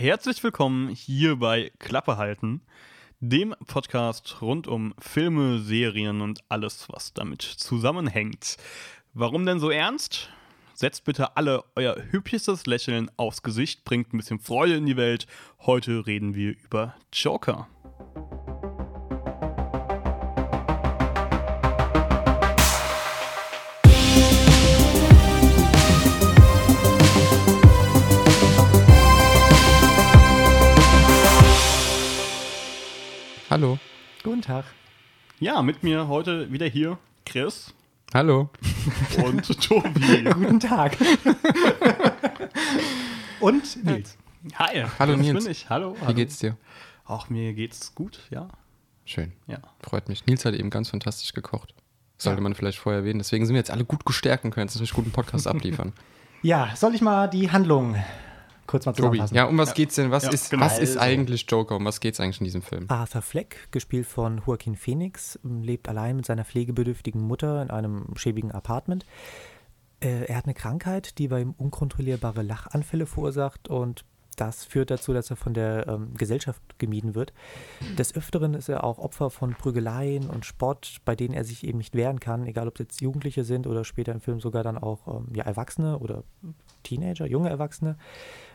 Herzlich willkommen hier bei Klappe halten, dem Podcast rund um Filme, Serien und alles, was damit zusammenhängt. Warum denn so ernst? Setzt bitte alle euer hübschestes Lächeln aufs Gesicht, bringt ein bisschen Freude in die Welt. Heute reden wir über Joker. Hallo. Guten Tag. Ja, mit mir heute wieder hier Chris Hallo. und Tobi. Guten Tag. Und Nils. Hi. Hallo, das Nils. bin ich. Hallo. Wie geht's dir? Auch mir geht's gut, ja. Schön. Ja. Freut mich. Nils hat eben ganz fantastisch gekocht. Sollte man vielleicht vorher erwähnen. Deswegen sind wir jetzt alle gut gestärkt und können jetzt natürlich guten Podcast abliefern. Ja, soll ich mal die Handlung kurz mal Tobi, zusammenfassen? ja, um was geht's denn? Was, Ja, ist, genau. was ist Also. eigentlich Joker? Um was geht's eigentlich in diesem Film? Arthur Fleck, gespielt von Joaquin Phoenix, lebt allein mit seiner pflegebedürftigen Mutter in einem schäbigen Apartment. Äh, er hat eine Krankheit, die bei ihm unkontrollierbare Lachanfälle verursacht und das führt dazu, dass er von der ähm, Gesellschaft gemieden wird. Des Öfteren ist er auch Opfer von Prügeleien und Spott, bei denen er sich eben nicht wehren kann, egal ob es jetzt Jugendliche sind oder später im Film sogar dann auch ähm, ja, Erwachsene oder Teenager, junge Erwachsene.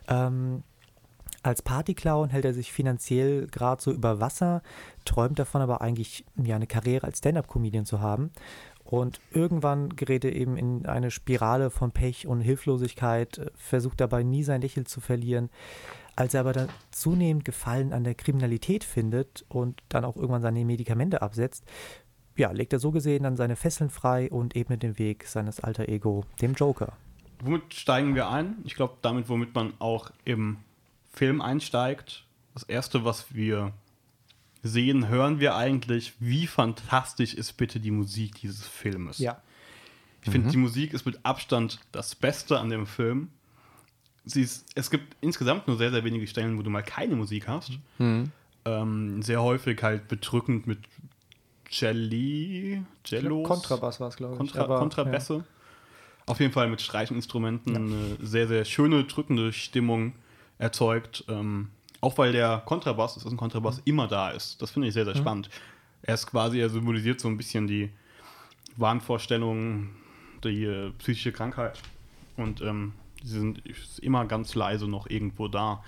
Ähm, als Partyclown hält er sich finanziell gerade so über Wasser, träumt davon aber eigentlich ja eine Karriere als Stand-up-Comedian zu haben. Und irgendwann gerät er eben in eine Spirale von Pech und Hilflosigkeit, versucht dabei nie sein Lächeln zu verlieren. Als er aber dann zunehmend Gefallen an der Kriminalität findet und dann auch irgendwann seine Medikamente absetzt, ja, legt er so gesehen dann seine Fesseln frei und ebnet den Weg seines alter Ego, dem Joker. Womit steigen wir ein? Ich glaube, damit, womit man auch im Film einsteigt. Das erste, was wir sehen, hören wir eigentlich, wie fantastisch ist bitte die Musik dieses Filmes. Ich finde, die Musik ist mit Abstand das Beste an dem Film. Sie ist, es gibt insgesamt nur sehr, sehr wenige Stellen, wo du mal keine Musik hast. Ähm, sehr häufig halt bedrückend mit Jelly, Jellos. Kontrabass war es, glaube ich. Kontra aber, Kontrabässe. Auf jeden Fall mit Streichinstrumenten eine sehr, sehr schöne, drückende Stimmung erzeugt. Ähm, auch weil der Kontrabass, das ist ein Kontrabass, immer da ist. Das finde ich sehr, sehr spannend. Er ist quasi, er symbolisiert so ein bisschen die Wahnvorstellungen, die äh, psychische Krankheit. Und ähm, sie sind immer ganz leise noch irgendwo da.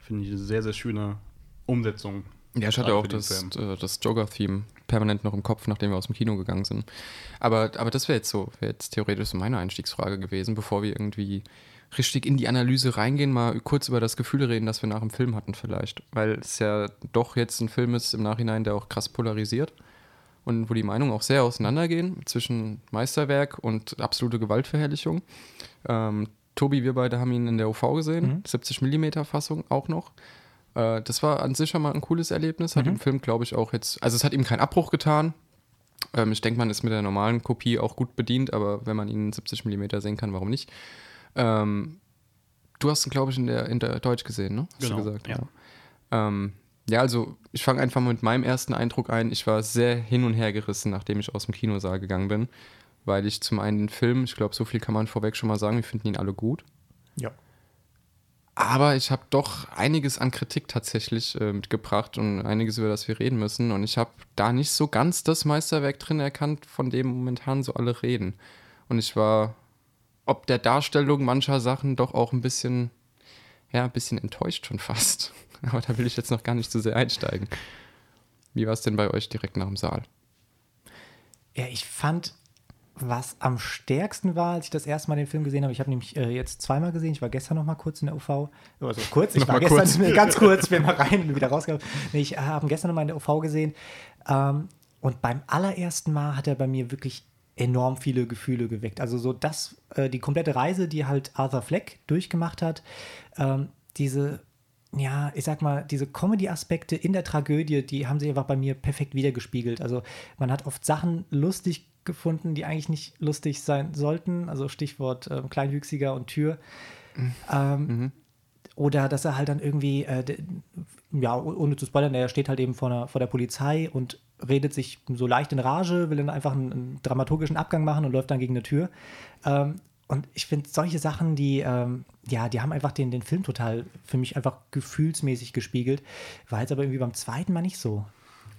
Finde ich eine sehr, sehr schöne Umsetzung. Ja, ich hatte auch das, Film. äh, das Joker-Theme permanent noch im Kopf, nachdem wir aus dem Kino gegangen sind. Aber, aber das wäre jetzt so, wäre jetzt theoretisch so meine Einstiegsfrage gewesen, bevor wir irgendwie richtig in die Analyse reingehen, mal kurz über das Gefühl reden, das wir nach dem Film hatten vielleicht. Weil es ja doch jetzt ein Film ist im Nachhinein, der auch krass polarisiert und wo die Meinungen auch sehr auseinandergehen zwischen Meisterwerk und absolute Gewaltverherrlichung. Ähm, Tobi, wir beide haben ihn in der UV gesehen, 70 mm Fassung auch noch. Äh, das war an sich schon mal ein cooles Erlebnis. Hat dem Film, glaube ich, auch jetzt, also es hat ihm keinen Abbruch getan. Ähm, ich denke, man ist mit der normalen Kopie auch gut bedient, aber wenn man ihn in 70 mm sehen kann, warum nicht? Ähm, du hast ihn, glaube ich, in der, in der Deutsch gesehen, ne? Hast Genau, du gesagt, ja. ja. Ähm, ja, also ich fange einfach mal mit meinem ersten Eindruck ein. Ich war sehr hin und her gerissen, nachdem ich aus dem Kinosaal gegangen bin, weil ich zum einen den Film, ich glaube, so viel kann man vorweg schon mal sagen, wir finden ihn alle gut. Ja. Aber ich habe doch einiges an Kritik tatsächlich äh, mitgebracht und einiges, über das wir reden müssen. Und ich habe da nicht so ganz das Meisterwerk drin erkannt, von dem momentan so alle reden. Und ich war ob der Darstellung mancher Sachen doch auch ein bisschen, ja, ein bisschen enttäuscht schon fast. Aber da will ich jetzt noch gar nicht zu sehr einsteigen. Wie war es denn bei euch direkt nach dem Saal? Ja, ich fand, was am stärksten war, als ich das erste Mal den Film gesehen habe, ich habe nämlich äh, jetzt zweimal gesehen, ich war gestern noch mal kurz in der UV, also kurz, ich war gestern kurz. ganz kurz, bin mal rein und wieder rausgekommen. Nee, ich habe ihn gestern noch mal in der UV gesehen ähm, und beim allerersten Mal hat er bei mir wirklich enorm viele Gefühle geweckt. Also so das, äh, die komplette Reise, die halt Arthur Fleck durchgemacht hat, ähm, diese ja, ich sag mal, diese Comedy-Aspekte in der Tragödie, die haben sich einfach bei mir perfekt wiedergespiegelt. Also man hat oft Sachen lustig gefunden, die eigentlich nicht lustig sein sollten. Also Stichwort ähm, Kleinwüchsiger und Tür. Ähm, Oder dass er halt dann irgendwie, äh, ja, ohne zu spoilern, er steht halt eben vor, einer, vor der Polizei und redet sich so leicht in Rage, will dann einfach einen, einen dramaturgischen Abgang machen und läuft dann gegen eine Tür. Ähm, Und ich finde solche Sachen, die, ähm, ja, die haben einfach den, den Film total für mich einfach gefühlsmäßig gespiegelt. War jetzt aber irgendwie beim zweiten Mal nicht so.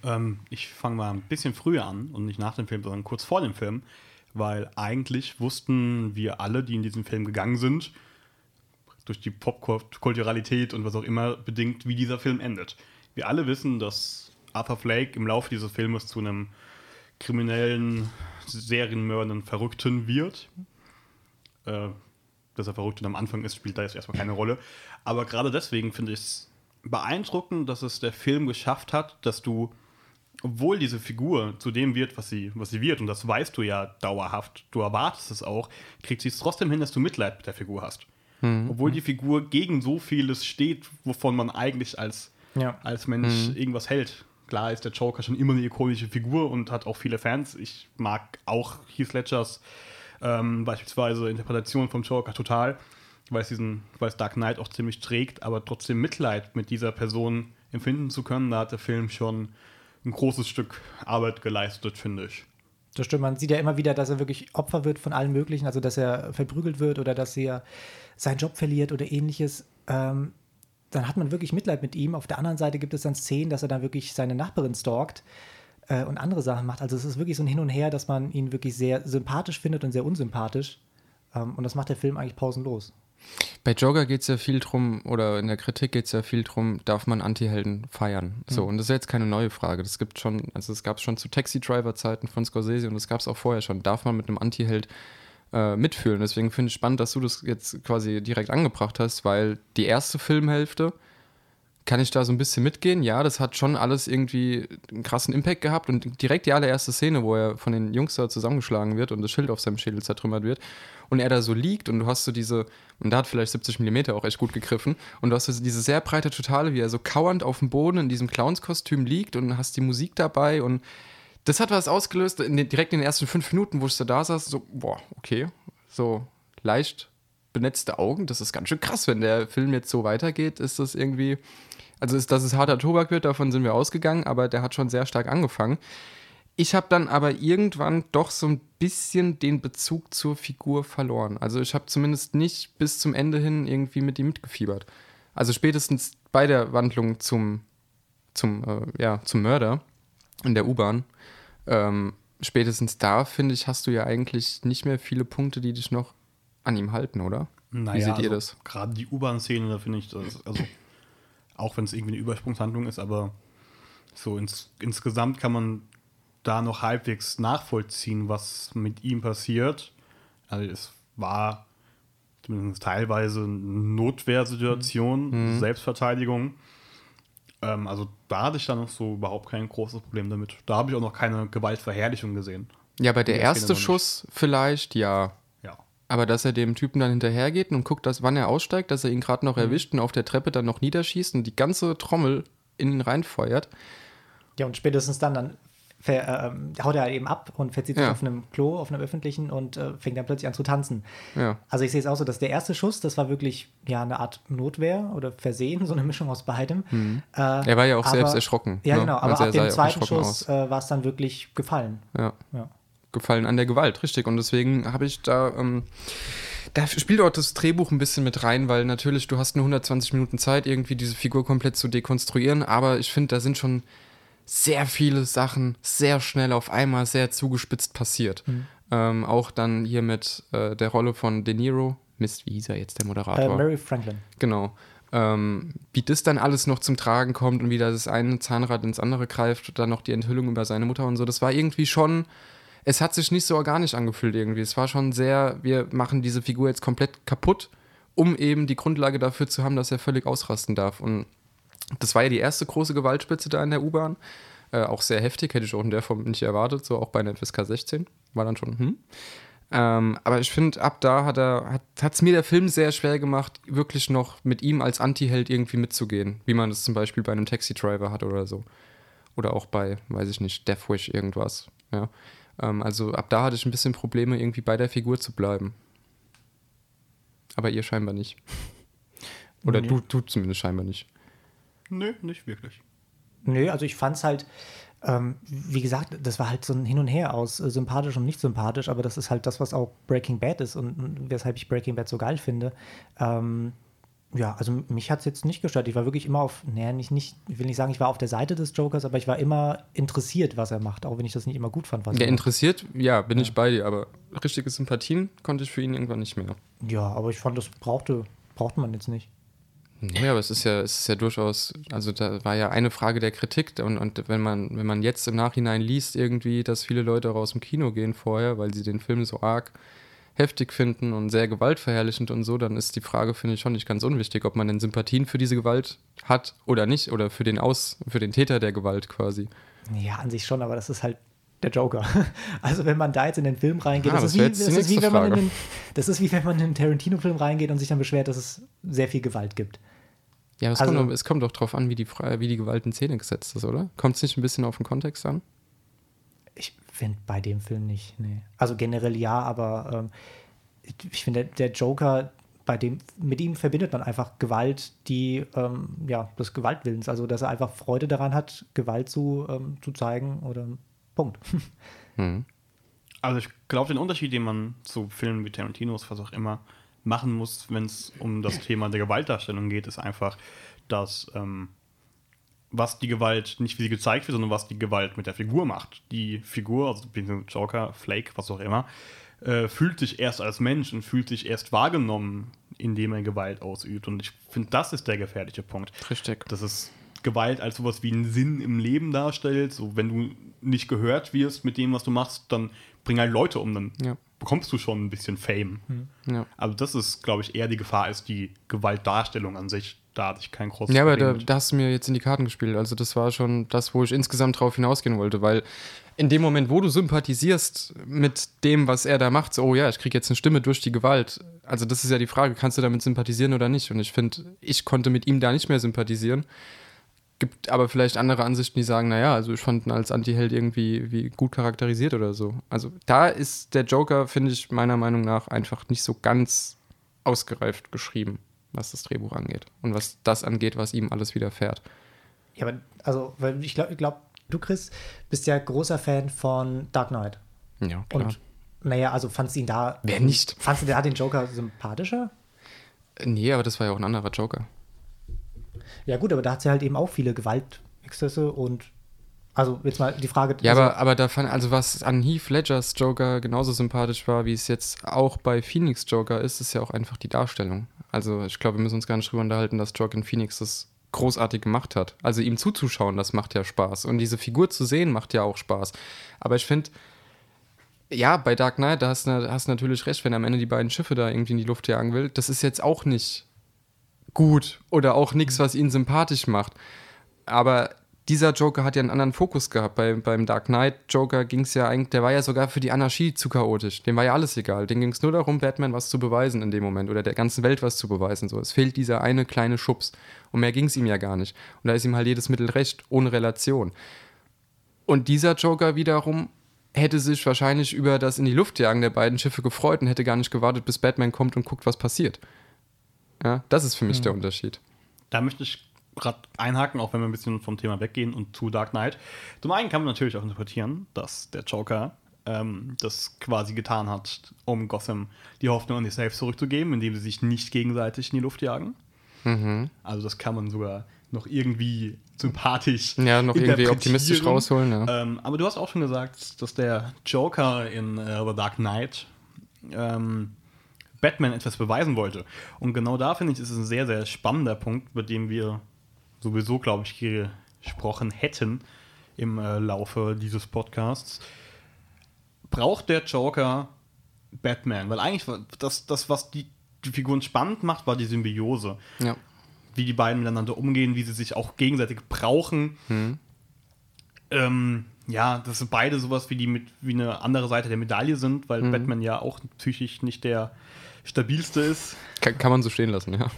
Ähm, ich fange mal ein bisschen früher an und nicht nach dem Film, sondern kurz vor dem Film, weil eigentlich wussten wir alle, die in diesen Film gegangen sind, durch die Popkulturalität und was auch immer bedingt, wie dieser Film endet. Wir alle wissen, dass Arthur Flake im Laufe dieses Filmes zu einem kriminellen, serienmördernden Verrückten wird. Äh, dass er verrückt und am Anfang ist, spielt da jetzt erstmal keine Rolle. Aber gerade deswegen finde ich es beeindruckend, dass es der Film geschafft hat, dass du, obwohl diese Figur zu dem wird, was sie, was sie wird, und das weißt du ja dauerhaft, du erwartest es auch, kriegt sie es trotzdem hin, dass du Mitleid mit der Figur hast. Mhm. Obwohl die Figur gegen so vieles steht, wovon man eigentlich als, ja. als Mensch mhm. irgendwas hält. Klar ist der Joker schon immer eine ikonische Figur und hat auch viele Fans. Ich mag auch Heath Ledgers ähm, beispielsweise Interpretation vom Joker total, weil es diesen, weil es Dark Knight auch ziemlich trägt, aber trotzdem Mitleid mit dieser Person empfinden zu können, da hat der Film schon ein großes Stück Arbeit geleistet, finde ich. Das stimmt, man sieht ja immer wieder, dass er wirklich Opfer wird von allen möglichen, also dass er verprügelt wird oder dass er seinen Job verliert oder ähnliches. Ähm, dann hat man wirklich Mitleid mit ihm. Auf der anderen Seite gibt es dann Szenen, dass er dann wirklich seine Nachbarin stalkt äh, und andere Sachen macht. Also es ist wirklich so ein Hin und Her, dass man ihn wirklich sehr sympathisch findet und sehr unsympathisch. Ähm, und das macht der Film eigentlich pausenlos. Bei Joker geht es ja viel drum, oder in der Kritik geht es ja viel drum, darf man Anti-Helden feiern? So, mhm. und das ist jetzt keine neue Frage. Das gibt schon, also es gab es schon zu Taxi-Driver-Zeiten von Scorsese und das gab es auch vorher schon. Darf man mit einem Anti-Held äh, mitfühlen? Deswegen finde ich spannend, dass du das jetzt quasi direkt angebracht hast, weil die erste Filmhälfte kann ich da so ein bisschen mitgehen. Ja, das hat schon alles irgendwie einen krassen Impact gehabt und direkt die allererste Szene, wo er von den Jungs da zusammengeschlagen wird und das Schild auf seinem Schädel zertrümmert wird und er da so liegt und du hast so diese, und da hat vielleicht 70 mm auch echt gut gegriffen und du hast so diese sehr breite Totale, wie er so kauernd auf dem Boden in diesem Clownskostüm liegt und hast die Musik dabei und das hat was ausgelöst, in den, direkt in den ersten fünf Minuten, wo ich da saß, so, boah, okay, so leicht benetzte Augen, das ist ganz schön krass, wenn der Film jetzt so weitergeht, ist das irgendwie also, ist, dass es harter Tobak wird, davon sind wir ausgegangen, aber der hat schon sehr stark angefangen. Ich habe dann aber irgendwann doch so ein bisschen den Bezug zur Figur verloren. Also ich habe zumindest nicht bis zum Ende hin irgendwie mit ihm mitgefiebert. Also spätestens bei der Wandlung zum, zum, äh, ja, zum Mörder in der U-Bahn, ähm, spätestens da, finde ich, hast du ja eigentlich nicht mehr viele Punkte, die dich noch an ihm halten, oder? Naja, Wie seht ihr also das? Gerade die U-Bahn-Szene, da finde ich, das, also auch wenn es irgendwie eine Übersprungshandlung ist, aber so ins, insgesamt kann man da noch halbwegs nachvollziehen, was mit ihm passiert. Also es war zumindest teilweise eine Notwehrsituation, mhm. Selbstverteidigung. Ähm, also da hatte ich dann noch so überhaupt kein großes Problem damit. Da habe ich auch noch keine Gewaltverherrlichung gesehen. Ja, bei der erste Schuss vielleicht, ja. Aber dass er dem Typen dann hinterhergeht und guckt, dass, wann er aussteigt, dass er ihn gerade noch mhm. erwischt und auf der Treppe dann noch niederschießt und die ganze Trommel in ihn reinfeuert. Ja, und spätestens dann, dann ver, äh, haut er eben ab und verzieht sich ja. auf einem Klo, auf einem öffentlichen und äh, fängt dann plötzlich an zu tanzen. Ja. Also ich sehe es auch so, dass der erste Schuss, das war wirklich ja eine Art Notwehr oder Versehen, so eine Mischung aus beidem. Mhm. Äh, er war ja auch aber, selbst erschrocken. Ja, ne? genau, aber also ab dem zweiten Schuss äh, war es dann wirklich gefallen. Ja. ja gefallen an der Gewalt, richtig. Und deswegen habe ich da, ähm, da spielt auch das Drehbuch ein bisschen mit rein, weil natürlich du hast nur 120 Minuten Zeit, irgendwie diese Figur komplett zu dekonstruieren, aber ich finde, da sind schon sehr viele Sachen sehr schnell auf einmal sehr zugespitzt passiert. Mhm. Ähm, auch dann hier mit äh, der Rolle von De Niro. Mist, wie hieß er jetzt, der Moderator? Äh, Mary Franklin. Genau. Ähm, wie das dann alles noch zum Tragen kommt und wie da das eine Zahnrad ins andere greift, dann noch die Enthüllung über seine Mutter und so, das war irgendwie schon es hat sich nicht so organisch angefühlt irgendwie. Es war schon sehr, wir machen diese Figur jetzt komplett kaputt, um eben die Grundlage dafür zu haben, dass er völlig ausrasten darf. Und das war ja die erste große Gewaltspitze da in der U-Bahn. Äh, auch sehr heftig, hätte ich auch in der Form nicht erwartet, so auch bei einer FSK 16. War dann schon, hm. Ähm, aber ich finde, ab da hat er, hat es mir der Film sehr schwer gemacht, wirklich noch mit ihm als Anti-Held irgendwie mitzugehen, wie man das zum Beispiel bei einem Taxi-Driver hat oder so. Oder auch bei, weiß ich nicht, Death Wish irgendwas. Ja. Ähm, also ab da hatte ich ein bisschen Probleme, irgendwie bei der Figur zu bleiben. Aber ihr scheinbar nicht. Oder nee. du, du zumindest scheinbar nicht. Nö, nicht wirklich. Nö, also ich fand es halt, Ähm, wie gesagt, das war halt so ein Hin und Her aus äh, sympathisch und nicht sympathisch, aber das ist halt das, was auch Breaking Bad ist und, und weshalb ich Breaking Bad so geil finde. Ähm, ja, also mich hat es jetzt nicht gestört. Ich war wirklich immer auf, naja, nicht, nicht, ich will nicht sagen, ich war auf der Seite des Jokers, aber ich war immer interessiert, was er macht, auch wenn ich das nicht immer gut fand. Was Ja, er macht. interessiert, ja, bin ich bei dir, aber richtige Sympathien konnte ich für ihn irgendwann nicht mehr. Ja, aber ich fand, das brauchte, brauchte man jetzt nicht. Ja, aber es ist ja, es ist ja durchaus, also da war ja eine Frage der Kritik und, und wenn man, wenn man jetzt im Nachhinein liest irgendwie, dass viele Leute auch aus dem Kino gehen vorher, weil sie den Film so arg heftig finden und sehr gewaltverherrlichend und so, dann ist die Frage, finde ich, schon nicht ganz unwichtig, ob man denn Sympathien für diese Gewalt hat oder nicht oder für den Aus, für den Täter der Gewalt quasi. Ja, an sich schon, aber das ist halt der Joker. Also wenn man da jetzt in den Film reingeht, Ah, das, das ist wie, das, ist wenn man in den, das ist wie wenn man in einen Tarantino-Film reingeht und sich dann beschwert, dass es sehr viel Gewalt gibt. Ja, aber es, Also- kommt, doch- es kommt doch drauf an, wie die, wie die Gewalt in Szene gesetzt ist, oder? Kommt es nicht ein bisschen auf den Kontext an? Ich finde bei dem Film nicht, nee. Also generell ja, aber ähm, ich finde, der Joker, bei dem, mit ihm verbindet man einfach Gewalt, die, ähm, ja, des Gewaltwillens. Also, dass er einfach Freude daran hat, Gewalt zu, ähm, zu zeigen oder Punkt. Hm. Also ich glaube, den Unterschied, den man zu Filmen wie Tarantinos, was auch immer, machen muss, wenn es um das Thema der Gewaltdarstellung geht, ist einfach, dass ähm, was die Gewalt, nicht wie sie gezeigt wird, sondern was die Gewalt mit der Figur macht. Die Figur, also Joker, Flake, was auch immer, äh, fühlt sich erst als Mensch und fühlt sich erst wahrgenommen, indem er Gewalt ausübt. Und ich finde, das ist der gefährliche Punkt Richtig. dass es Gewalt als sowas wie einen Sinn im Leben darstellt. So, wenn du nicht gehört wirst mit dem, was du machst, dann bring halt Leute um, dann Ja. bekommst du schon ein bisschen Fame. Ja. Also das ist, glaube ich, eher die Gefahr als die Gewaltdarstellung an sich. Da hatte ich kein großes Ja, aber Problem da, da hast du mir jetzt in die Karten gespielt. Also das war schon das, wo ich insgesamt drauf hinausgehen wollte, weil in dem Moment, wo du sympathisierst mit dem, was er da macht, so, oh ja, ich kriege jetzt eine Stimme durch die Gewalt. Also das ist ja die Frage, kannst du damit sympathisieren oder nicht? Und ich finde, ich konnte mit ihm da nicht mehr sympathisieren. Gibt aber vielleicht andere Ansichten, die sagen, naja, also ich fand ihn als Antiheld irgendwie wie gut charakterisiert oder so. Also da ist der Joker, finde ich, meiner Meinung nach einfach nicht so ganz ausgereift geschrieben, was das Drehbuch angeht. Und was das angeht, was ihm alles widerfährt. Ja, aber also, weil ich glaube, glaub, du, Chris, bist ja großer Fan von Dark Knight. Ja, klar. Und naja, also fandst du ihn da. Wer nicht? Fandst du da den Joker sympathischer? nee, aber das war ja auch ein anderer Joker. Ja, gut, aber da hat sie halt eben auch viele Gewaltexzesse und. Also, jetzt mal die Frage. Ja, also, aber, aber da fand, also was an Heath Ledgers Joker genauso sympathisch war, wie es jetzt auch bei Phoenix Joker ist, ist ja auch einfach die Darstellung. Also ich glaube, wir müssen uns gar nicht drüber unterhalten, dass Joaquin Phoenix das großartig gemacht hat. Also ihm zuzuschauen, das macht ja Spaß. Und diese Figur zu sehen, macht ja auch Spaß. Aber ich finde, ja, bei Dark Knight, da hast du hast natürlich recht, wenn er am Ende die beiden Schiffe da irgendwie in die Luft jagen will. Das ist jetzt auch nicht gut oder auch nichts, was ihn sympathisch macht. Aber dieser Joker hat ja einen anderen Fokus gehabt. Bei, beim Dark Knight Joker ging es ja eigentlich, der war ja sogar für die Anarchie zu chaotisch. Dem war ja alles egal. Dem ging es nur darum, Batman was zu beweisen in dem Moment oder der ganzen Welt was zu beweisen. So, es fehlt dieser eine kleine Schubs. Und mehr ging es ihm ja gar nicht. Und da ist ihm halt jedes Mittel recht, ohne Relation. Und dieser Joker wiederum hätte sich wahrscheinlich über das in die Luft jagen der beiden Schiffe gefreut und hätte gar nicht gewartet, bis Batman kommt und guckt, was passiert. Ja, das ist für mich der Unterschied. Da möchte ich gerade einhaken, auch wenn wir ein bisschen vom Thema weggehen und zu Dark Knight. Zum einen kann man natürlich auch interpretieren, dass der Joker ähm, das quasi getan hat, um Gotham die Hoffnung an sich selbst zurückzugeben, indem sie sich nicht gegenseitig in die Luft jagen. Mhm. Also das kann man sogar noch irgendwie sympathisch Ja, noch irgendwie optimistisch rausholen. Ja. Ähm, aber du hast auch schon gesagt, dass der Joker in äh, The Dark Knight ähm, Batman etwas beweisen wollte. Und genau da finde ich, ist es ein sehr, sehr spannender Punkt, über den wir sowieso, glaube ich, gesprochen hätten im äh, Laufe dieses Podcasts. Braucht der Joker Batman? Weil eigentlich das, das was die, die Figuren spannend macht, war die Symbiose ja. wie die beiden miteinander umgehen, wie sie sich auch gegenseitig brauchen. Ähm, ja, dass beide sowas wie die mit wie eine andere Seite der Medaille sind, weil Batman ja auch psychisch nicht der stabilste ist. Kann, kann man so stehen lassen, ja.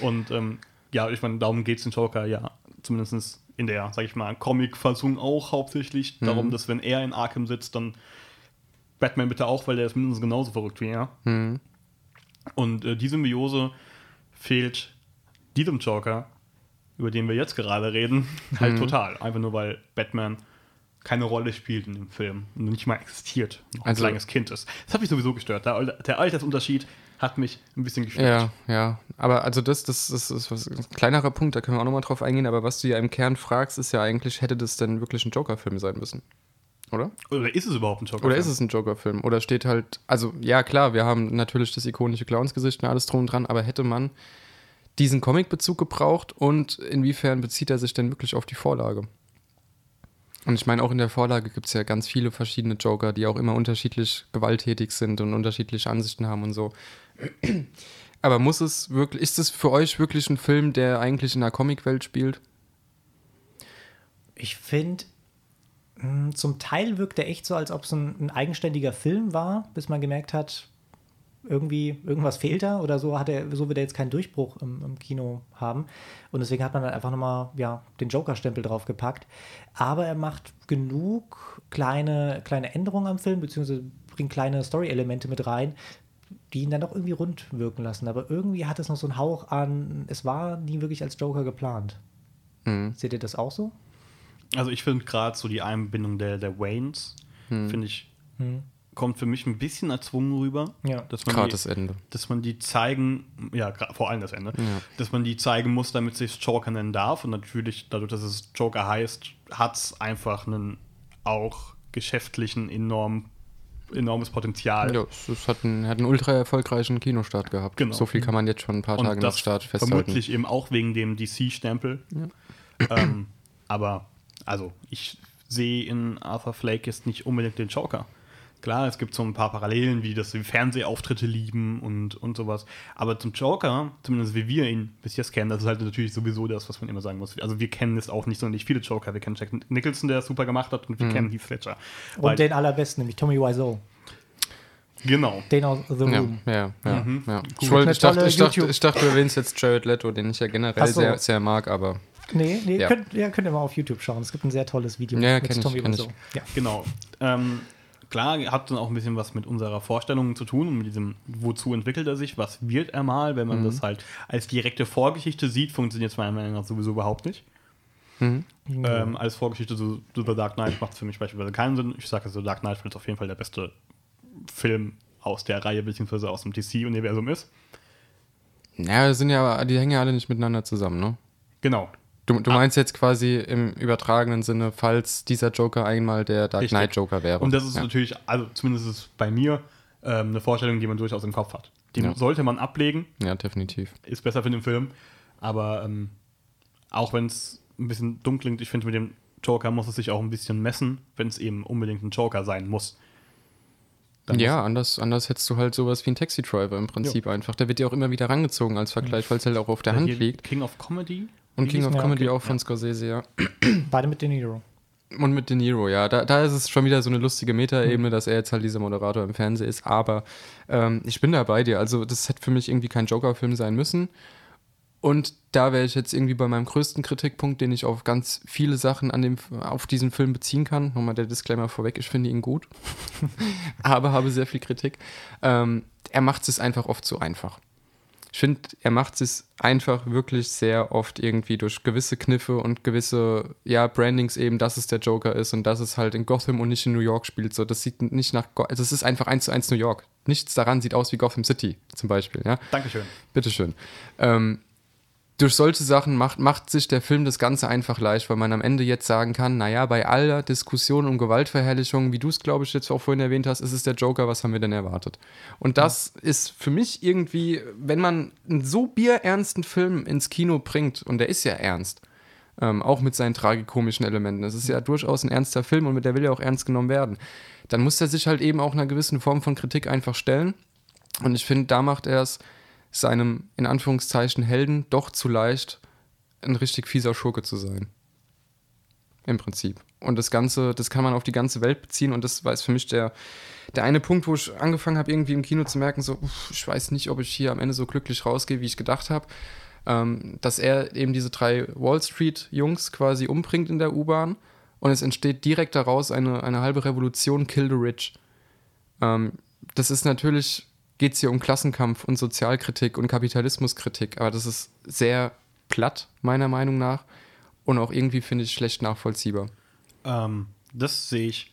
Und ähm, ja, ich meine, darum geht es in Joker ja zumindest in der, sag ich mal, Comic-Fassung auch hauptsächlich. Darum, dass wenn er in Arkham sitzt, dann Batman bitte auch, weil der ist mindestens genauso verrückt wie er. Mhm. Und äh, die Symbiose fehlt diesem Joker, über den wir jetzt gerade reden, halt total. Einfach nur, weil Batman keine Rolle spielt in dem Film und nicht mal existiert, noch ein Also- kleines Kind ist. Das hat mich sowieso gestört. Der, der Altersunterschied hat mich ein bisschen gestört. Ja, ja. Aber also das, das, das ist was, ein kleinerer Punkt, da können wir auch nochmal drauf eingehen. Aber was du ja im Kern fragst, ist ja eigentlich, hätte das denn wirklich ein Joker-Film sein müssen? Oder? Oder ist es überhaupt ein Joker? Oder ist es ein Joker-Film? Oder steht halt, also ja klar, wir haben natürlich das ikonische Clownsgesicht und alles drum und dran, aber hätte man diesen Comic-Bezug gebraucht und inwiefern bezieht er sich denn wirklich auf die Vorlage? Und ich meine, auch in der Vorlage gibt es ja ganz viele verschiedene Joker, die auch immer unterschiedlich gewalttätig sind und unterschiedliche Ansichten haben und so. Aber muss es wirklich, ist es für euch wirklich ein Film, der eigentlich in der Comicwelt spielt? Ich finde, zum Teil wirkt er echt so, als ob es ein, ein eigenständiger Film war, bis man gemerkt hat, irgendwie, irgendwas fehlt da oder so hat er, so wird er jetzt keinen Durchbruch im, im Kino haben. Und deswegen hat man dann einfach nochmal, ja, den Joker-Stempel draufgepackt. Aber er macht genug kleine, kleine Änderungen am Film, beziehungsweise bringt kleine Story-Elemente mit rein, die ihn dann doch irgendwie rund wirken lassen. Aber irgendwie hat es noch so einen Hauch an, es war nie wirklich als Joker geplant. Mhm. Seht ihr das auch so? Also ich finde gerade so die Einbindung der, der Waynes, finde ich, kommt für mich ein bisschen erzwungen rüber. Ja. Dass man Gerade die, das Ende. dass man die zeigen, ja, vor allem das Ende, dass man die zeigen muss, damit sich Joker nennen darf. Und natürlich, dadurch, dass es Joker heißt, hat es einfach einen auch geschäftlichen enorm, enormes Potenzial. Ja, es, hat, einen, hat einen ultra erfolgreichen Kinostart gehabt. Genau. So viel kann man jetzt schon ein paar Tage nach Start festhalten. vermutlich eben auch wegen dem DC-Stempel. Ähm, aber, also, ich sehe in Arthur Flake jetzt nicht unbedingt den Joker. Klar, es gibt so ein paar Parallelen, wie das die Fernsehauftritte lieben und, und sowas. Aber zum Joker, zumindest wie wir ihn bis jetzt kennen, das ist halt natürlich sowieso das, was man immer sagen muss. Also wir kennen es auch nicht so nicht viele Joker. Wir kennen Jack Nicholson, der es super gemacht hat, und wir kennen Heath Ledger. Und Weil- den allerbesten, nämlich Tommy Wiseau. genau. Den aus The Ja, Room. ja, ja. Mhm. ja. Gut. Ich, wollte, ich, dachte, ich, dachte, ich dachte, du erwähnst jetzt Jared Leto, den ich ja generell so. sehr, sehr mag, aber Nee, nee, Ja. Könnt, ja, könnt ihr mal auf YouTube schauen. Es gibt ein sehr tolles Video Ja, kenn ich, kenn ich. Ja. Genau. Ähm, klar, hat dann auch ein bisschen was mit unserer Vorstellung zu tun und mit diesem, wozu entwickelt er sich, was wird er mal, wenn man Mhm. das halt als direkte Vorgeschichte sieht, funktioniert es meiner Meinung nach sowieso überhaupt nicht. Mhm. Ähm, als Vorgeschichte zu zu The Dark Knight macht es für mich beispielsweise keinen Sinn. Ich sage, The Dark Knight ist auf jeden Fall der beste Film aus der Reihe, beziehungsweise aus dem DC-Universum ist. ja, das sind ja, die hängen ja alle nicht miteinander zusammen, ne? Genau. Du, du meinst jetzt quasi im übertragenen Sinne, falls dieser Joker einmal der Dark Richtig. Knight Joker wäre. Und das ist ja. natürlich, also zumindest ist bei mir ähm, eine Vorstellung, die man durchaus im Kopf hat. Die Ja. sollte man ablegen, Ja, definitiv. ist besser für den Film. Aber ähm, auch wenn es ein bisschen dumm klingt, ich finde, mit dem Joker muss es sich auch ein bisschen messen, wenn es eben unbedingt ein Joker sein muss. Dann Ja, anders, anders hättest du halt sowas wie ein Taxi Driver im Prinzip einfach. Der wird ja auch immer wieder rangezogen als Vergleich, weil es halt auch auf der Hand liegt. King of Comedy. Und King of Comedy auch von Scorsese, ja. Beide mit De Niro. Und mit De Niro, ja. Da, da ist es schon wieder so eine lustige Metaebene, dass er jetzt halt dieser Moderator im Fernsehen ist. Aber ähm, ich bin da bei dir. Also, das hätte für mich irgendwie kein Joker-Film sein müssen. Und da wäre ich jetzt irgendwie bei meinem größten Kritikpunkt, den ich auf ganz viele Sachen an dem, auf diesen Film beziehen kann. Nochmal der Disclaimer vorweg, ich finde ihn gut, aber habe sehr viel Kritik. Ähm, er macht es einfach oft zu einfach. Ich finde, er macht es einfach wirklich sehr oft irgendwie durch gewisse Kniffe und gewisse, ja, Brandings eben, dass es der Joker ist und dass es halt in Gotham und nicht in New York spielt. So, das sieht nicht nach, Go also es ist einfach eins zu eins New York. Nichts daran sieht aus wie Gotham City zum Beispiel, ja. Dankeschön. Bitteschön. Ähm, durch solche Sachen macht, macht sich der Film das Ganze einfach leicht, weil man am Ende jetzt sagen kann, naja, bei aller Diskussion um Gewaltverherrlichung, wie du es, glaube ich, jetzt auch vorhin erwähnt hast, ist es der Joker, was haben wir denn erwartet? Und das ist für mich irgendwie, wenn man einen so bierernsten Film ins Kino bringt, und der ist ja ernst, ähm, auch mit seinen tragikomischen Elementen, es ist ja durchaus ein ernster Film und mit der will ja auch ernst genommen werden, dann muss er sich halt eben auch einer gewissen Form von Kritik einfach stellen. Und ich finde, da macht er es seinem, in Anführungszeichen, Helden doch zu leicht, ein richtig fieser Schurke zu sein. Im Prinzip. Und das Ganze, das kann man auf die ganze Welt beziehen und das war jetzt für mich der, der eine Punkt, wo ich angefangen habe, irgendwie im Kino zu merken, so, uff, ich weiß nicht, ob ich hier am Ende so glücklich rausgehe, wie ich gedacht habe. Ähm, dass er eben diese drei Wall Street-Jungs quasi umbringt in der U-Bahn und es entsteht direkt daraus eine, eine halbe Revolution, Kill the Rich. Ähm, das ist natürlich, geht es hier um Klassenkampf und Sozialkritik und Kapitalismuskritik, aber das ist sehr platt, meiner Meinung nach. Und auch irgendwie finde ich schlecht nachvollziehbar. Ähm, Das sehe ich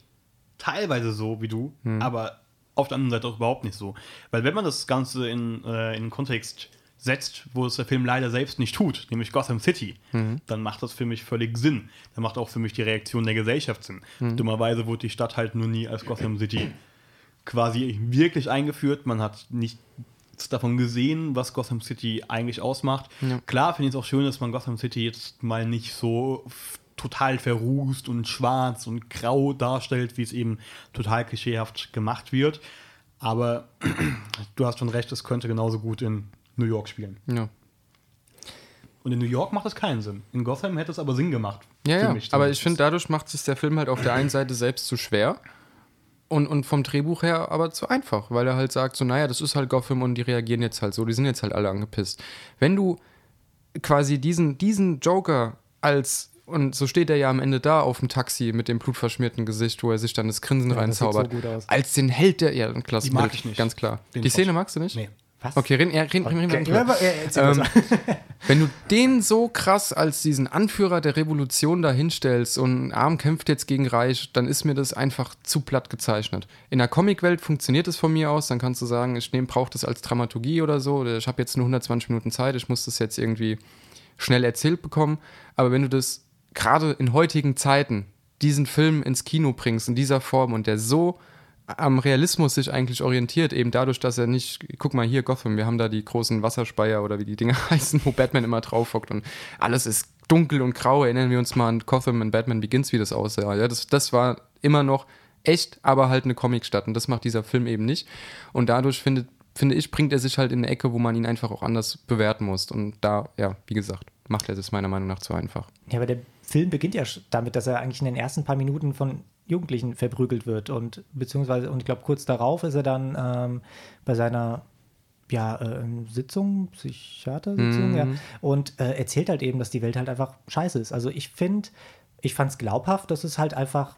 teilweise so wie du, aber auf der anderen Seite auch überhaupt nicht so. Weil wenn man das Ganze in, äh, in Kontext setzt, wo es der Film leider selbst nicht tut, nämlich Gotham City, dann macht das für mich völlig Sinn. Dann macht auch für mich die Reaktion der Gesellschaft Sinn. Dummerweise wurde die Stadt halt nur nie als Gotham City quasi wirklich eingeführt. Man hat nichts davon gesehen, was Gotham City eigentlich ausmacht. Ja. Klar finde ich es auch schön, dass man Gotham City jetzt mal nicht so total verrußt und schwarz und grau darstellt, wie es eben total klischeehaft gemacht wird. Aber du hast schon recht, es könnte genauso gut in New York spielen. Ja. Und in New York macht es keinen Sinn. In Gotham hätte es aber Sinn gemacht. Ja, ja. Aber ich finde, dadurch macht sich der Film halt auf der einen Seite selbst zu schwer und, und vom Drehbuch her aber zu einfach, weil er halt sagt, so, naja, das ist halt Gotham und die reagieren jetzt halt so, die sind jetzt halt alle angepisst. Wenn du quasi diesen, diesen Joker als, und so steht er ja am Ende da auf dem Taxi mit dem blutverschmierten Gesicht, wo er sich dann das Grinsen Ja, das so reinzaubert, gut aus. als den Held der, ja, klasse Die mag ich nicht. ganz klar. Den die. Szene magst du nicht? Nee. Was? Okay, reden, ja, reden, reden, reden, äh, erzähl ähm, wenn du den so krass als diesen Anführer der Revolution da hinstellst und Arm kämpft jetzt gegen Reich, dann ist mir das einfach zu platt gezeichnet. In der Comicwelt funktioniert es von mir aus, dann kannst du sagen, ich nehme, brauche das als Dramaturgie oder so, oder ich habe jetzt nur 120 Minuten Zeit, ich muss das jetzt irgendwie schnell erzählt bekommen. Aber wenn du das gerade in heutigen Zeiten, diesen Film ins Kino bringst, in dieser Form und der so am Realismus sich eigentlich orientiert, eben dadurch, dass er nicht, guck mal hier, Gotham, wir haben da die großen Wasserspeier oder wie die Dinger heißen, wo Batman immer drauf hockt und alles ist dunkel und grau. Erinnern wir uns mal an Gotham und Batman Begins, wie das aussah. Ja, das, das war immer noch echt, aber halt eine Comicstadt und das macht dieser Film eben nicht. Und dadurch findet, finde ich, bringt er sich halt in eine Ecke, wo man ihn einfach auch anders bewerten muss. Und da, ja, wie gesagt, macht er das meiner Meinung nach zu einfach. Ja, aber der Film beginnt ja damit, dass er eigentlich in den ersten paar Minuten von Jugendlichen verprügelt wird und beziehungsweise, und ich glaube, kurz darauf ist er dann ähm, bei seiner ja, äh, Sitzung, Psychiater-Sitzung, Mhm. ja, und äh, erzählt halt eben, dass die Welt halt einfach scheiße ist. Also ich finde, ich fand es glaubhaft, dass es halt einfach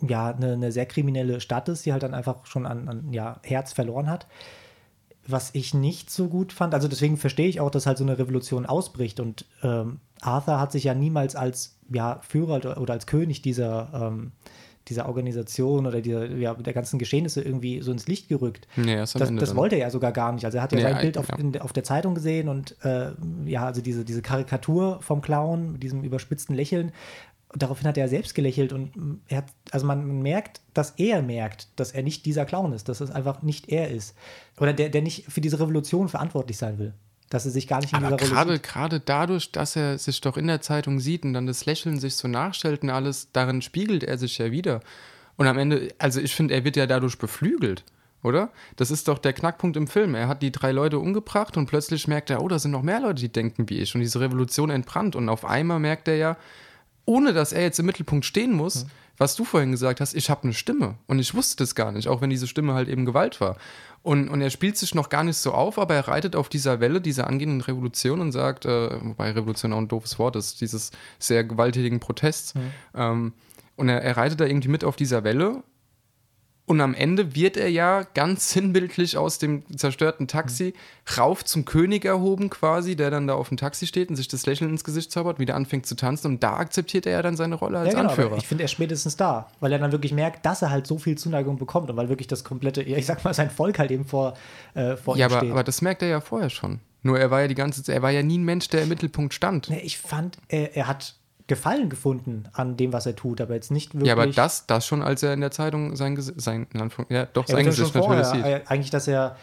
ja, eine, eine sehr kriminelle Stadt ist, die halt dann einfach schon an, an ja, Herz verloren hat. Was ich nicht so gut fand, also deswegen verstehe ich auch, dass halt so eine Revolution ausbricht und ähm, Arthur hat sich ja niemals als ja, Führer oder, als König dieser, ähm, dieser Organisation oder dieser, ja, der ganzen Geschehnisse irgendwie so ins Licht gerückt. Nee, Das, das wollte er ja sogar gar nicht. Also er hat ja Nee, sein Bild auf, in, der- auf der Zeitung gesehen und äh, ja, also diese, diese Karikatur vom Clown mit diesem überspitzten Lächeln. Und daraufhin hat er selbst gelächelt und mm, er hat, also man merkt, dass er merkt, dass er nicht dieser Clown ist, dass es einfach nicht er ist. Oder der, der nicht für diese Revolution verantwortlich sein will. Dass er sich gar nicht in Aber dieser gerade, Rolle gerade dadurch, dass er sich doch in der Zeitung sieht und dann das Lächeln sich so nachstellt und alles, darin spiegelt er sich ja wieder. Und am Ende, also ich finde, er wird ja dadurch beflügelt, oder? Das ist doch der Knackpunkt im Film. Er hat die drei Leute umgebracht und plötzlich merkt er, oh, da sind noch mehr Leute, die denken wie ich. Und diese Revolution entbrannt. Und auf einmal merkt er ja, ohne dass er jetzt im Mittelpunkt stehen muss, was du vorhin gesagt hast, ich habe eine Stimme. Und ich wusste das gar nicht, auch wenn diese Stimme halt eben Gewalt war. Und, und er spielt sich noch gar nicht so auf, aber er reitet auf dieser Welle, dieser angehenden Revolution und sagt, äh, wobei Revolution auch ein doofes Wort ist, dieses sehr gewalttätigen Protests. Ähm, und er, er reitet da irgendwie mit auf dieser Welle. Und am Ende wird er ja ganz sinnbildlich aus dem zerstörten Taxi rauf zum König erhoben, quasi, der dann da auf dem Taxi steht und sich das Lächeln ins Gesicht zaubert, wieder anfängt zu tanzen. Und da akzeptiert er ja dann seine Rolle als ja, genau, Anführer. ich finde er spätestens da, weil er dann wirklich merkt, dass er halt so viel Zuneigung bekommt und weil wirklich das komplette, ja, ich sag mal, sein Volk halt eben vor, äh, vor ja, ihm aber, steht. aber das merkt er ja vorher schon. Nur er war ja die ganze Zeit, er war ja nie ein Mensch, der im Mittelpunkt stand. Nee, ich fand, er, er hat Gefallen gefunden an dem, was er tut, aber jetzt nicht wirklich. Ja, aber das, das schon, als er in der Zeitung sein Gesicht, sein, ja, doch, sein Gesicht natürlich vorher, sieht. äh, Eigentlich, dass er.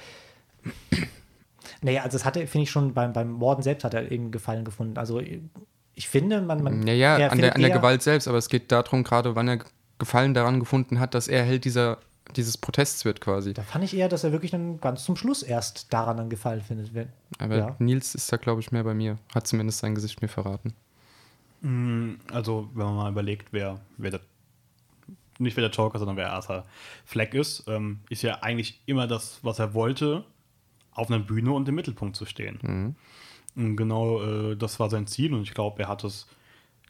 Naja, also das hat er, finde ich, schon beim, beim Morden selbst hat er eben Gefallen gefunden. Also ich finde, man. man Ja, ja, er an der, an der Gewalt selbst, aber es geht darum, gerade wann er Gefallen daran gefunden hat, dass er Held dieser, dieses Protests wird quasi. Da fand ich eher, dass er wirklich dann ganz zum Schluss erst daran dann Gefallen findet. Aber ja. Nils ist da, glaube ich, mehr bei mir. Hat zumindest sein Gesicht mir verraten. Also, wenn man mal überlegt, wer, wer der, nicht wer der Joker, sondern wer Arthur Fleck ist, ähm, ist ja eigentlich immer das, was er wollte, auf einer Bühne und im Mittelpunkt zu stehen. Und genau äh, das war sein Ziel und ich glaube, er hat es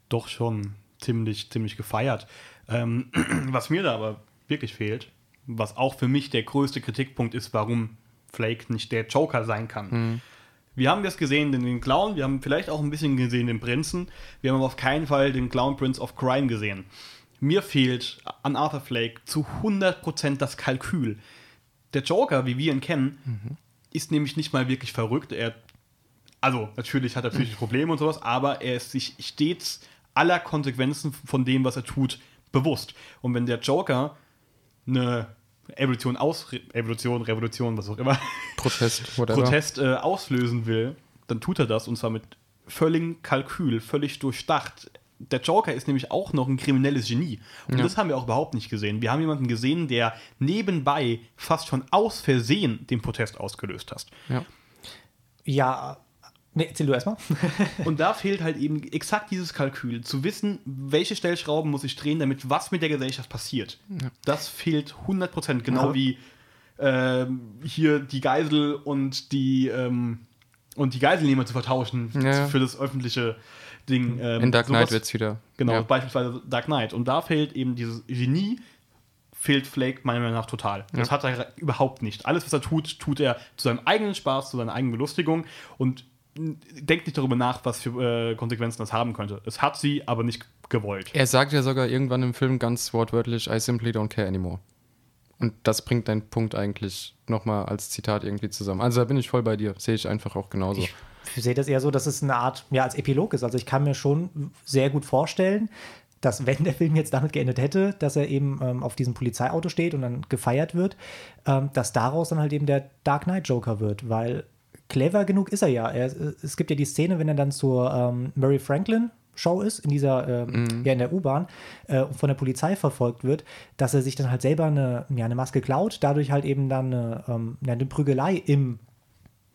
doch schon ziemlich, ziemlich gefeiert. Ähm, was mir da aber wirklich fehlt, was auch für mich der größte Kritikpunkt ist, warum Flake nicht der Joker sein kann. Wir haben das gesehen in den Clown, wir haben vielleicht auch ein bisschen gesehen den Prinzen, wir haben aber auf keinen Fall den Clown Prince of Crime gesehen. mir fehlt an Arthur Flake zu 100% das Kalkül. Der Joker, wie wir ihn kennen, ist nämlich nicht mal wirklich verrückt. Er, also, natürlich hat er psychische Probleme und sowas, aber er ist sich stets aller Konsequenzen von dem, was er tut, bewusst. Und wenn der Joker eine Evolution aus Evolution, Revolution, was auch immer, Protest, whatever. Protest äh, auslösen will, dann tut er das und zwar mit völligem Kalkül, völlig durchdacht. Der Joker ist nämlich auch noch ein kriminelles Genie. Und Ja. das haben wir auch überhaupt nicht gesehen. Wir haben jemanden gesehen, der nebenbei fast schon aus Versehen den Protest ausgelöst hat. Ja. Ja, nee, erzähl du erstmal. Und da fehlt halt eben exakt dieses Kalkül, zu wissen, welche Stellschrauben muss ich drehen, damit was mit der Gesellschaft passiert. Das fehlt 100%, genau Aber- wie ähm, hier die Geisel und die, ähm, und die Geiselnehmer zu vertauschen Ja. für das öffentliche Ding. Ähm, In Dark Knight wird es wieder. Genau, Ja. beispielsweise Dark Knight. Und da fehlt eben dieses Genie, fehlt Flake meiner Meinung nach total. Das hat er überhaupt nicht. Alles, was er tut, tut er zu seinem eigenen Spaß, zu seiner eigenen Belustigung und denkt nicht darüber nach, was für äh, Konsequenzen das haben könnte. Es hat sie, aber nicht gewollt. Er sagt ja sogar irgendwann im Film ganz wortwörtlich, I simply don't care anymore. Und das bringt deinen Punkt eigentlich nochmal als Zitat irgendwie zusammen. Also da bin ich voll bei dir. Sehe ich einfach auch genauso. Ich sehe das eher so, dass es eine Art, ja, als Epilog ist. Also ich kann mir schon sehr gut vorstellen, dass wenn der Film jetzt damit geendet hätte, dass er eben ähm, auf diesem Polizeiauto steht und dann gefeiert wird, ähm, dass daraus dann halt eben der Dark Knight Joker wird, weil clever genug ist er ja. Er, es gibt ja die Szene, wenn er dann zur ähm, Murray Franklin Show ist, in dieser, ähm, ja, in der U-Bahn, äh, und von der Polizei verfolgt wird, dass er sich dann halt selber eine, ja, eine Maske klaut, dadurch halt eben dann eine, ähm, eine Prügelei im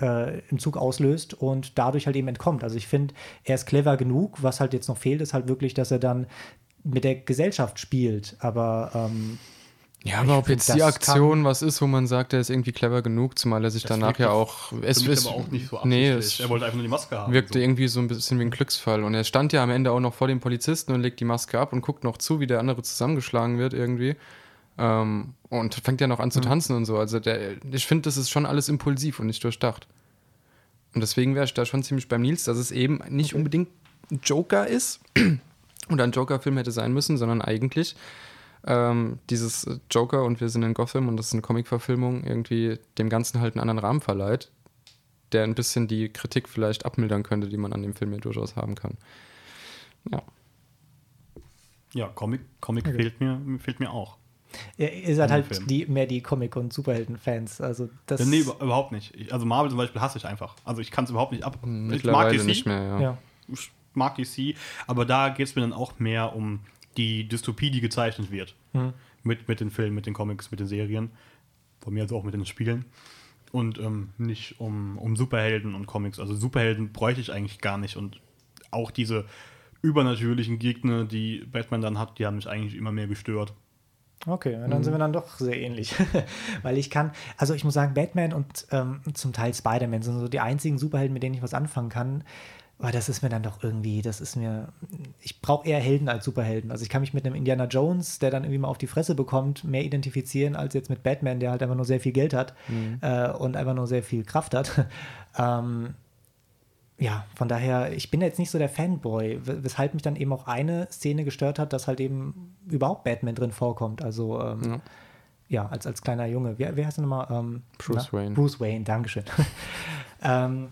äh, im Zug auslöst und dadurch halt eben entkommt. Also ich finde, er ist clever genug. Was halt jetzt noch fehlt, ist halt wirklich, dass er dann mit der Gesellschaft spielt. Aber ähm, Ja, aber ob find, jetzt die Aktion was ist, wo man sagt, er ist irgendwie clever genug, zumal er sich Das danach ja auch. Es es- aber auch nicht so Nee, es er wollte einfach nur die Maske haben. wirkte so. irgendwie so ein bisschen wie ein Glücksfall. Und er stand ja am Ende auch noch vor dem Polizisten und legt die Maske ab und guckt noch zu, wie der andere zusammengeschlagen wird irgendwie. Ähm, und fängt ja noch an zu tanzen und so. Also der, ich finde, das ist schon alles impulsiv und nicht durchdacht. Und deswegen wäre ich da schon ziemlich beim Nils, dass es eben nicht unbedingt ein Joker ist oder ein Joker-Film hätte sein müssen, sondern eigentlich ähm, dieses Joker und wir sind in Gotham und das ist eine Comic-Verfilmung irgendwie dem Ganzen halt einen anderen Rahmen verleiht, der ein bisschen die Kritik vielleicht abmildern könnte, die man an dem Film ja durchaus haben kann. Ja. Ja, Comic, Comic fehlt, mir, fehlt mir auch. ihr, ihr seid halt die, mehr die Comic- und Superhelden-Fans. Also das Ja, nee, über- überhaupt nicht. Ich, also Marvel zum Beispiel hasse ich einfach. Also ich kann es überhaupt nicht ab. Ich mag DC, nicht mehr, ja. ja. ich mag DC, aber da geht es mir dann auch mehr um die Dystopie, die gezeichnet wird. Hm. Mit, mit den Filmen, mit den Comics, mit den Serien. Von mir also auch mit den Spielen. Und ähm, nicht um, um Superhelden und Comics. Also Superhelden bräuchte ich eigentlich gar nicht. Und auch diese übernatürlichen Gegner, die Batman dann hat, die haben mich eigentlich immer mehr gestört. Okay, und dann sind wir Mhm. dann doch sehr ähnlich. Weil ich kann, also ich muss sagen, Batman und ähm, zum Teil Spider-Man sind so die einzigen Superhelden, mit denen ich was anfangen kann. Aber das ist mir dann doch irgendwie, das ist mir, ich brauche eher Helden als Superhelden. Also ich kann mich mit einem Indiana Jones, der dann irgendwie mal auf die Fresse bekommt, mehr identifizieren als jetzt mit Batman, der halt einfach nur sehr viel Geld hat äh, und einfach nur sehr viel Kraft hat. ähm, ja, von daher, ich bin jetzt nicht so der Fanboy, weshalb mich dann eben auch eine Szene gestört hat, dass halt eben überhaupt Batman drin vorkommt. Also, ähm, ja. Ja. als, als kleiner Junge. Wer, wer heißt der nochmal? Ähm, Bruce na? Wayne. Bruce Wayne, Dankeschön. ähm,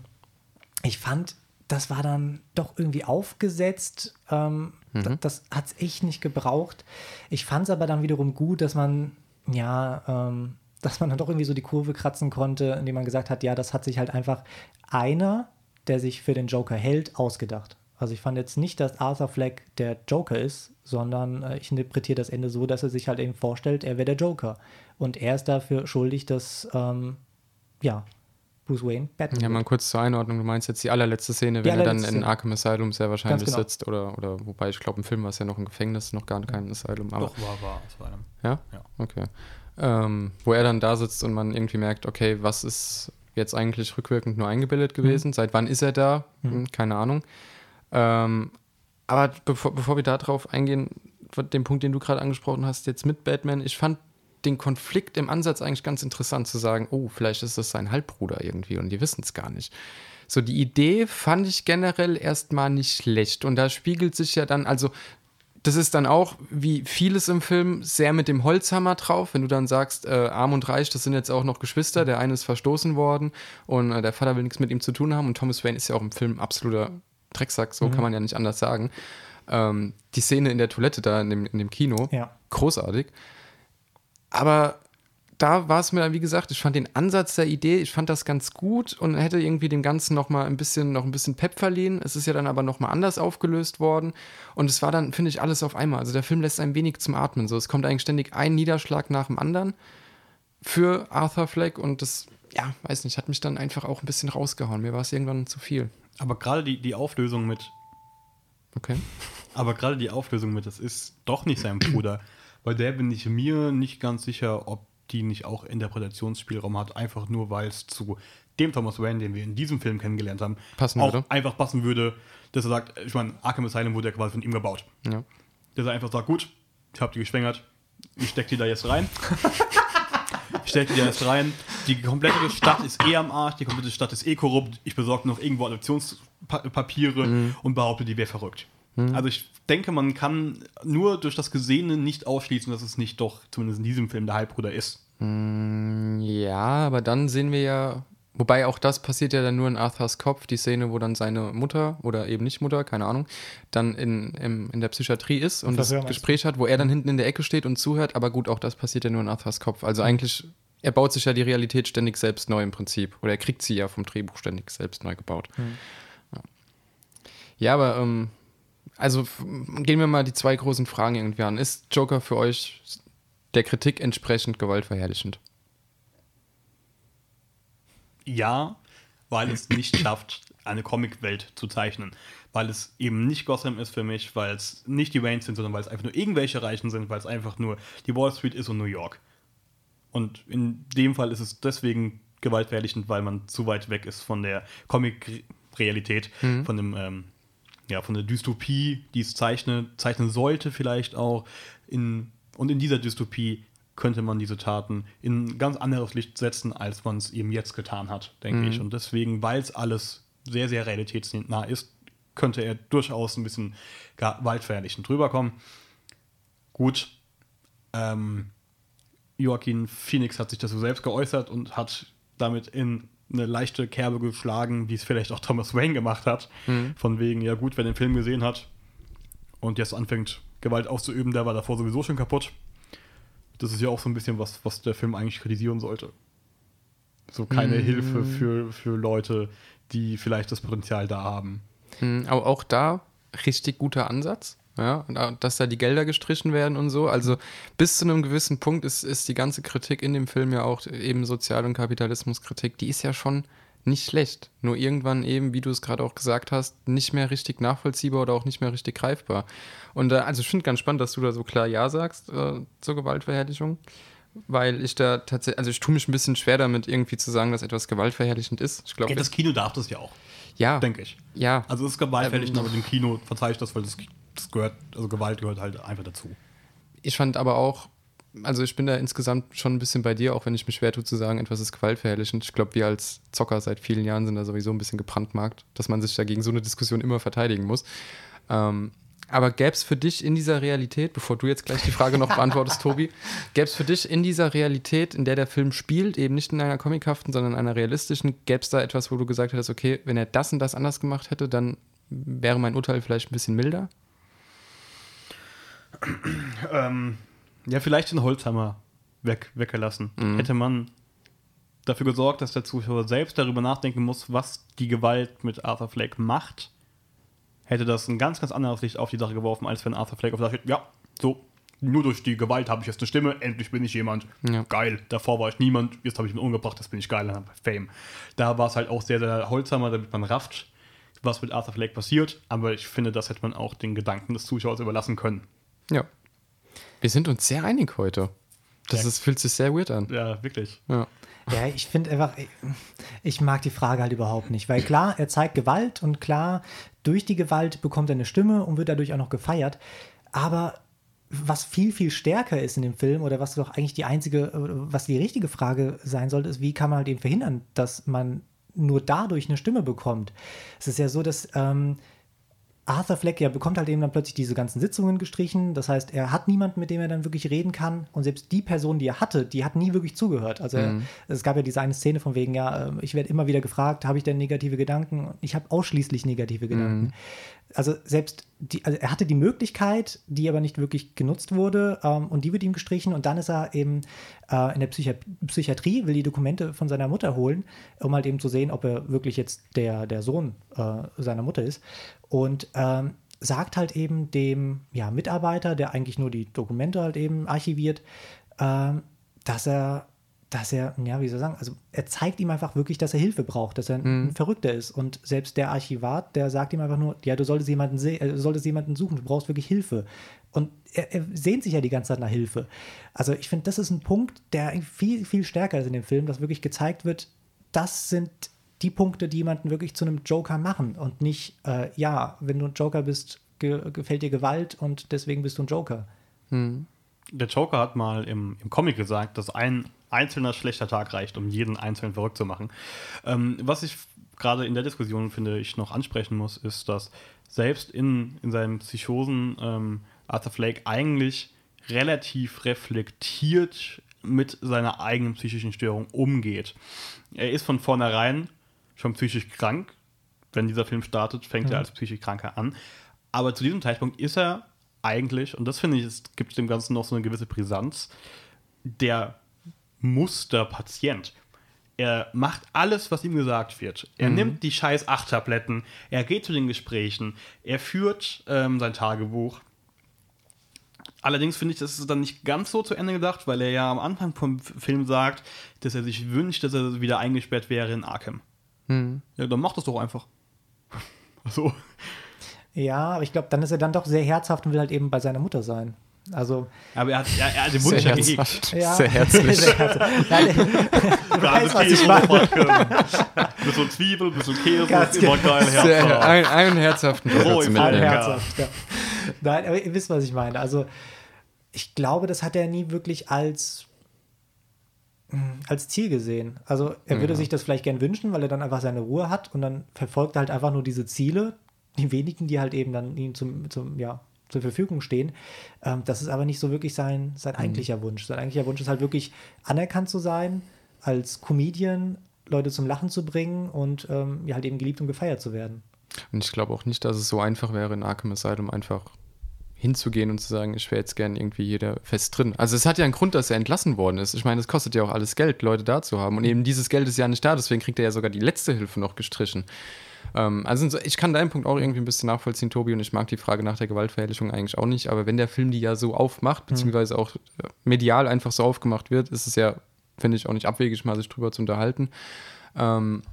ich fand, das war dann doch irgendwie aufgesetzt. Ähm, d- Das hat es echt nicht gebraucht. Ich fand es aber dann wiederum gut, dass man, ja, ähm, dass man dann doch irgendwie so die Kurve kratzen konnte, indem man gesagt hat, ja, das hat sich halt einfach einer, der sich für den Joker hält, ausgedacht. Also ich fand jetzt nicht, dass Arthur Fleck der Joker ist, sondern äh, ich interpretiere das Ende so, dass er sich halt eben vorstellt, er wäre der Joker. Und er ist dafür schuldig, dass, ähm, ja, Bruce Wayne Batman Ja, mal kurz zur Einordnung. Du meinst jetzt die allerletzte Szene, Die wenn er dann allerletzte in Szene. Arkham Asylum sehr wahrscheinlich genau. sitzt. Oder, oder wobei ich glaube, im Film war es ja noch ein Gefängnis, noch gar kein Asylum. Aber, Doch, war, war. Es war einem. Ja? Ja. Okay. Ähm, wo er dann da sitzt und man irgendwie merkt, okay, was ist jetzt eigentlich rückwirkend nur eingebildet gewesen? Seit wann ist er da? Hm, keine Ahnung. Ähm, aber bevor, bevor wir darauf eingehen, den Punkt, den du gerade angesprochen hast, jetzt mit Batman, ich fand den Konflikt im Ansatz eigentlich ganz interessant zu sagen, oh, vielleicht ist das sein Halbbruder irgendwie und die wissen es gar nicht. So, die Idee fand ich generell erstmal nicht schlecht. Und da spiegelt sich ja dann, also das ist dann auch, wie vieles im Film, sehr mit dem Holzhammer drauf. Wenn du dann sagst, äh, arm und reich, das sind jetzt auch noch Geschwister, der eine ist verstoßen worden und äh, der Vater will nichts mit ihm zu tun haben. Und Thomas Wayne ist ja auch im Film absoluter Drecksack, so mhm. kann man ja nicht anders sagen. Ähm, die Szene in der Toilette da in dem, in dem Kino, ja. großartig. Aber da war es mir, wie gesagt, ich fand den Ansatz der Idee, ich fand das ganz gut und hätte irgendwie dem Ganzen noch mal ein bisschen, noch ein bisschen Pep verliehen. Es ist ja dann aber noch mal anders aufgelöst worden und es war dann, finde ich, alles auf einmal. Also der Film lässt ein wenig zum Atmen. So, es kommt eigentlich ständig ein Niederschlag nach dem anderen für Arthur Fleck und das, ja, weiß nicht, hat mich dann einfach auch ein bisschen rausgehauen. Mir war es irgendwann zu viel. Aber gerade die, die Auflösung mit. Okay. Aber gerade die Auflösung mit, das ist doch nicht sein Bruder. Bei der bin ich mir nicht ganz sicher, ob die nicht auch Interpretationsspielraum hat, einfach nur weil es zu dem Thomas Wayne, den wir in diesem Film kennengelernt haben, passen auch würde. einfach passen würde, dass er sagt, ich meine, Arkham Asylum wurde ja quasi von ihm gebaut. Ja. Dass er einfach sagt, gut, ich habe die geschwängert, ich stecke die da jetzt rein. ich stecke die da jetzt rein. Die komplette Stadt ist eh am Arsch, die komplette Stadt ist eh korrupt. Ich besorge noch irgendwo Adoptionspapiere mhm. und behaupte, die wäre verrückt. Mhm. Also ich denke, man kann nur durch das Gesehene nicht ausschließen, dass es nicht doch, zumindest in diesem Film, der Halbbruder ist. Mm, ja, aber dann sehen wir ja, wobei auch das passiert ja dann nur in Arthurs Kopf, die Szene, wo dann seine Mutter oder eben nicht Mutter, keine Ahnung, dann in, in, in der Psychiatrie ist und das, das Gespräch hat, wo er dann hinten in der Ecke steht und zuhört, aber gut, auch das passiert ja nur in Arthurs Kopf. Also eigentlich, er baut sich ja die Realität ständig selbst neu im Prinzip. Oder er kriegt sie ja vom Drehbuch ständig selbst neu gebaut. Hm. Ja. ja. aber ähm, also gehen wir mal die zwei großen Fragen irgendwie an. Ist Joker für euch der Kritik entsprechend gewaltverherrlichend? Ja, weil es nicht schafft, eine Comicwelt zu zeichnen. Weil es eben nicht Gotham ist für mich, weil es nicht die Waynes sind, sondern weil es einfach nur irgendwelche Reichen sind, weil es einfach nur die Wall Street ist und New York. Und in dem Fall ist es deswegen gewaltverherrlichend, weil man zu weit weg ist von der Comic-Realität, mhm. von dem ähm, ja, von der Dystopie, die es zeichnet, zeichnen sollte vielleicht auch. In, und in dieser Dystopie könnte man diese Taten in ein ganz anderes Licht setzen, als man es eben jetzt getan hat, denke mhm. ich. Und deswegen, weil es alles sehr, sehr realitätsnah ist, könnte er durchaus ein bisschen gewaltverherrlichend drüber kommen. Gut, ähm, Joaquin Phoenix hat sich dazu selbst geäußert und hat damit in eine leichte Kerbe geschlagen, wie es vielleicht auch Thomas Wayne gemacht hat. Mhm. Von wegen, ja gut, wer den Film gesehen hat und jetzt anfängt, Gewalt auszuüben, der war davor sowieso schon kaputt. Das ist ja auch so ein bisschen was, was der Film eigentlich kritisieren sollte. So keine mhm. Hilfe für, für Leute, die vielleicht das Potenzial da haben. Mhm, aber auch da richtig guter Ansatz ja, dass da die Gelder gestrichen werden und so. Also bis zu einem gewissen Punkt ist, ist die ganze Kritik in dem Film ja auch eben Sozial- und Kapitalismuskritik, die ist ja schon nicht schlecht. Nur irgendwann eben, wie du es gerade auch gesagt hast, nicht mehr richtig nachvollziehbar oder auch nicht mehr richtig greifbar. Und äh, also ich finde ganz spannend, dass du da so klar Ja sagst äh, zur Gewaltverherrlichung. Weil ich da tatsächlich, also ich tue mich ein bisschen schwer damit, irgendwie zu sagen, dass etwas gewaltverherrlichend ist. Ich glaube, ja, das Kino darf das ja auch. Ja. Denke ich. Ja. Also es ist gewaltverherrlichend, ähm, aber dem Kino verzeihe ich das, weil das das gehört, also Gewalt gehört halt einfach dazu. Ich fand aber auch, also ich bin da insgesamt schon ein bisschen bei dir, auch wenn ich mich schwer tue zu sagen, etwas ist gewaltverherrlichend. Ich glaube, wir als Zocker seit vielen Jahren sind da sowieso ein bisschen gebrandmarkt, dass man sich da gegen so eine Diskussion immer verteidigen muss. Ähm, aber gäbe es für dich in dieser Realität, bevor du jetzt gleich die Frage noch beantwortest, Tobi, gäbe es für dich in dieser Realität, in der der Film spielt, eben nicht in einer comichaften, sondern in einer realistischen, gäbe es da etwas, wo du gesagt hättest, okay, wenn er das und das anders gemacht hätte, dann wäre mein Urteil vielleicht ein bisschen milder? ähm, ja, vielleicht den Holzhammer weg, weggelassen. Mhm. Hätte man dafür gesorgt, dass der Zuschauer selbst darüber nachdenken muss, was die Gewalt mit Arthur Fleck macht, hätte das ein ganz, ganz anderes Licht auf die Sache geworfen, als wenn Arthur Fleck auf sagt, ja, so, nur durch die Gewalt habe ich jetzt eine Stimme, endlich bin ich jemand. Ja. Geil, davor war ich niemand, jetzt habe ich ihn umgebracht, das bin ich geil, dann habe ich Fame. Da war es halt auch sehr, sehr Holzhammer, damit man rafft, was mit Arthur Fleck passiert, aber ich finde, das hätte man auch den Gedanken des Zuschauers überlassen können. Ja. Wir sind uns sehr einig heute. Das ja. ist, fühlt sich sehr weird an. Ja, wirklich. Ja. Ja, ich finde einfach, ich mag die Frage halt überhaupt nicht, weil klar, er zeigt Gewalt und klar, durch die Gewalt bekommt er eine Stimme und wird dadurch auch noch gefeiert. Aber was viel, viel stärker ist in dem Film oder was doch eigentlich die einzige, was die richtige Frage sein sollte, ist, wie kann man halt eben verhindern, dass man nur dadurch eine Stimme bekommt? Es ist ja so, dass ähm, Arthur Fleck ja bekommt halt eben dann plötzlich diese ganzen Sitzungen gestrichen. Das heißt, er hat niemanden, mit dem er dann wirklich reden kann. Und selbst die Person, die er hatte, die hat nie wirklich zugehört. Also mhm. es gab ja diese eine Szene von wegen, ja, ähm, ich werde immer wieder gefragt, habe ich denn negative Gedanken? Ich habe ausschließlich negative Gedanken. Mhm. Also selbst die, also er hatte die Möglichkeit, die aber nicht wirklich genutzt wurde, ähm, und die wird ihm gestrichen. Und dann ist er eben äh, in der Psychi Psychiatrie, will die Dokumente von seiner Mutter holen, um halt eben zu sehen, ob er wirklich jetzt der, der Sohn äh, seiner Mutter ist und ähm, sagt halt eben dem ja, Mitarbeiter, der eigentlich nur die Dokumente halt eben archiviert, ähm, dass er, dass er, ja, wie soll ich sagen, also er zeigt ihm einfach wirklich, dass er Hilfe braucht, dass er mhm. ein Verrückter ist. Und selbst der Archivat, der sagt ihm einfach nur, ja, du solltest jemanden, äh, du solltest jemanden suchen, du brauchst wirklich Hilfe. Und er, er sehnt sich ja die ganze Zeit nach Hilfe. Also ich finde, das ist ein Punkt, der viel, viel stärker ist in dem Film, dass wirklich gezeigt wird, das sind die Punkte, die jemanden wirklich zu einem Joker machen und nicht, äh, ja, wenn du ein Joker bist, ge gefällt dir Gewalt und deswegen bist du ein Joker. Hm. Der Joker hat mal im, im Comic gesagt, dass ein einzelner schlechter Tag reicht, um jeden einzelnen verrückt zu machen. Ähm, was ich gerade in der Diskussion, finde ich, noch ansprechen muss, ist, dass selbst in, in seinen Psychosen ähm, Arthur Flake eigentlich relativ reflektiert mit seiner eigenen psychischen Störung umgeht. Er ist von vornherein schon psychisch krank. Wenn dieser Film startet, fängt mhm. er als psychisch Kranker an. Aber zu diesem Zeitpunkt ist er eigentlich, und das finde ich, es gibt dem Ganzen noch so eine gewisse Brisanz, der Musterpatient. Er macht alles, was ihm gesagt wird. Er mhm. nimmt die scheiß Acht-Tabletten, er geht zu den Gesprächen, er führt ähm, sein Tagebuch. Allerdings finde ich, das ist dann nicht ganz so zu Ende gedacht, weil er ja am Anfang vom Film sagt, dass er sich wünscht, dass er wieder eingesperrt wäre in Arkham. Hm. Ja, dann mach das doch einfach. so. Ja, aber ich glaube, dann ist er dann doch sehr herzhaft und will halt eben bei seiner Mutter sein. Also, aber er hat, er, er hat den Wunsch ja gehegt. Ja. Sehr herzlich. sehr herzlich. Nein, du weißt, was ich meine. bisschen Zwiebel, bisschen Käse, Ganz immer geil. Sehr, ein, einen herzhaften oh, ein herzhaft, ja. Nein, aber ihr wisst, was ich meine. Also, ich glaube, das hat er nie wirklich als als Ziel gesehen. Also er ja. würde sich das vielleicht gern wünschen, weil er dann einfach seine Ruhe hat und dann verfolgt er halt einfach nur diese Ziele, die wenigen, die halt eben dann ihm zum, zum ja, zur Verfügung stehen. Ähm, das ist aber nicht so wirklich sein, sein mhm. eigentlicher Wunsch. Sein eigentlicher Wunsch ist halt wirklich anerkannt zu sein, als Comedian Leute zum Lachen zu bringen und ähm, ja, halt eben geliebt und gefeiert zu werden. Und ich glaube auch nicht, dass es so einfach wäre, in Arkham Asylum einfach hinzugehen und zu sagen, ich wäre jetzt gern irgendwie jeder fest drin. Also es hat ja einen Grund, dass er entlassen worden ist. Ich meine, es kostet ja auch alles Geld, Leute da zu haben. Und eben dieses Geld ist ja nicht da, deswegen kriegt er ja sogar die letzte Hilfe noch gestrichen. Ähm, also ich kann deinen Punkt auch irgendwie ein bisschen nachvollziehen, Tobi, und ich mag die Frage nach der Gewaltverherrlichung eigentlich auch nicht. Aber wenn der Film die ja so aufmacht, mhm. beziehungsweise auch äh, medial einfach so aufgemacht wird, ist es ja, finde ich, auch nicht abwegig, mal sich drüber zu unterhalten. Ähm,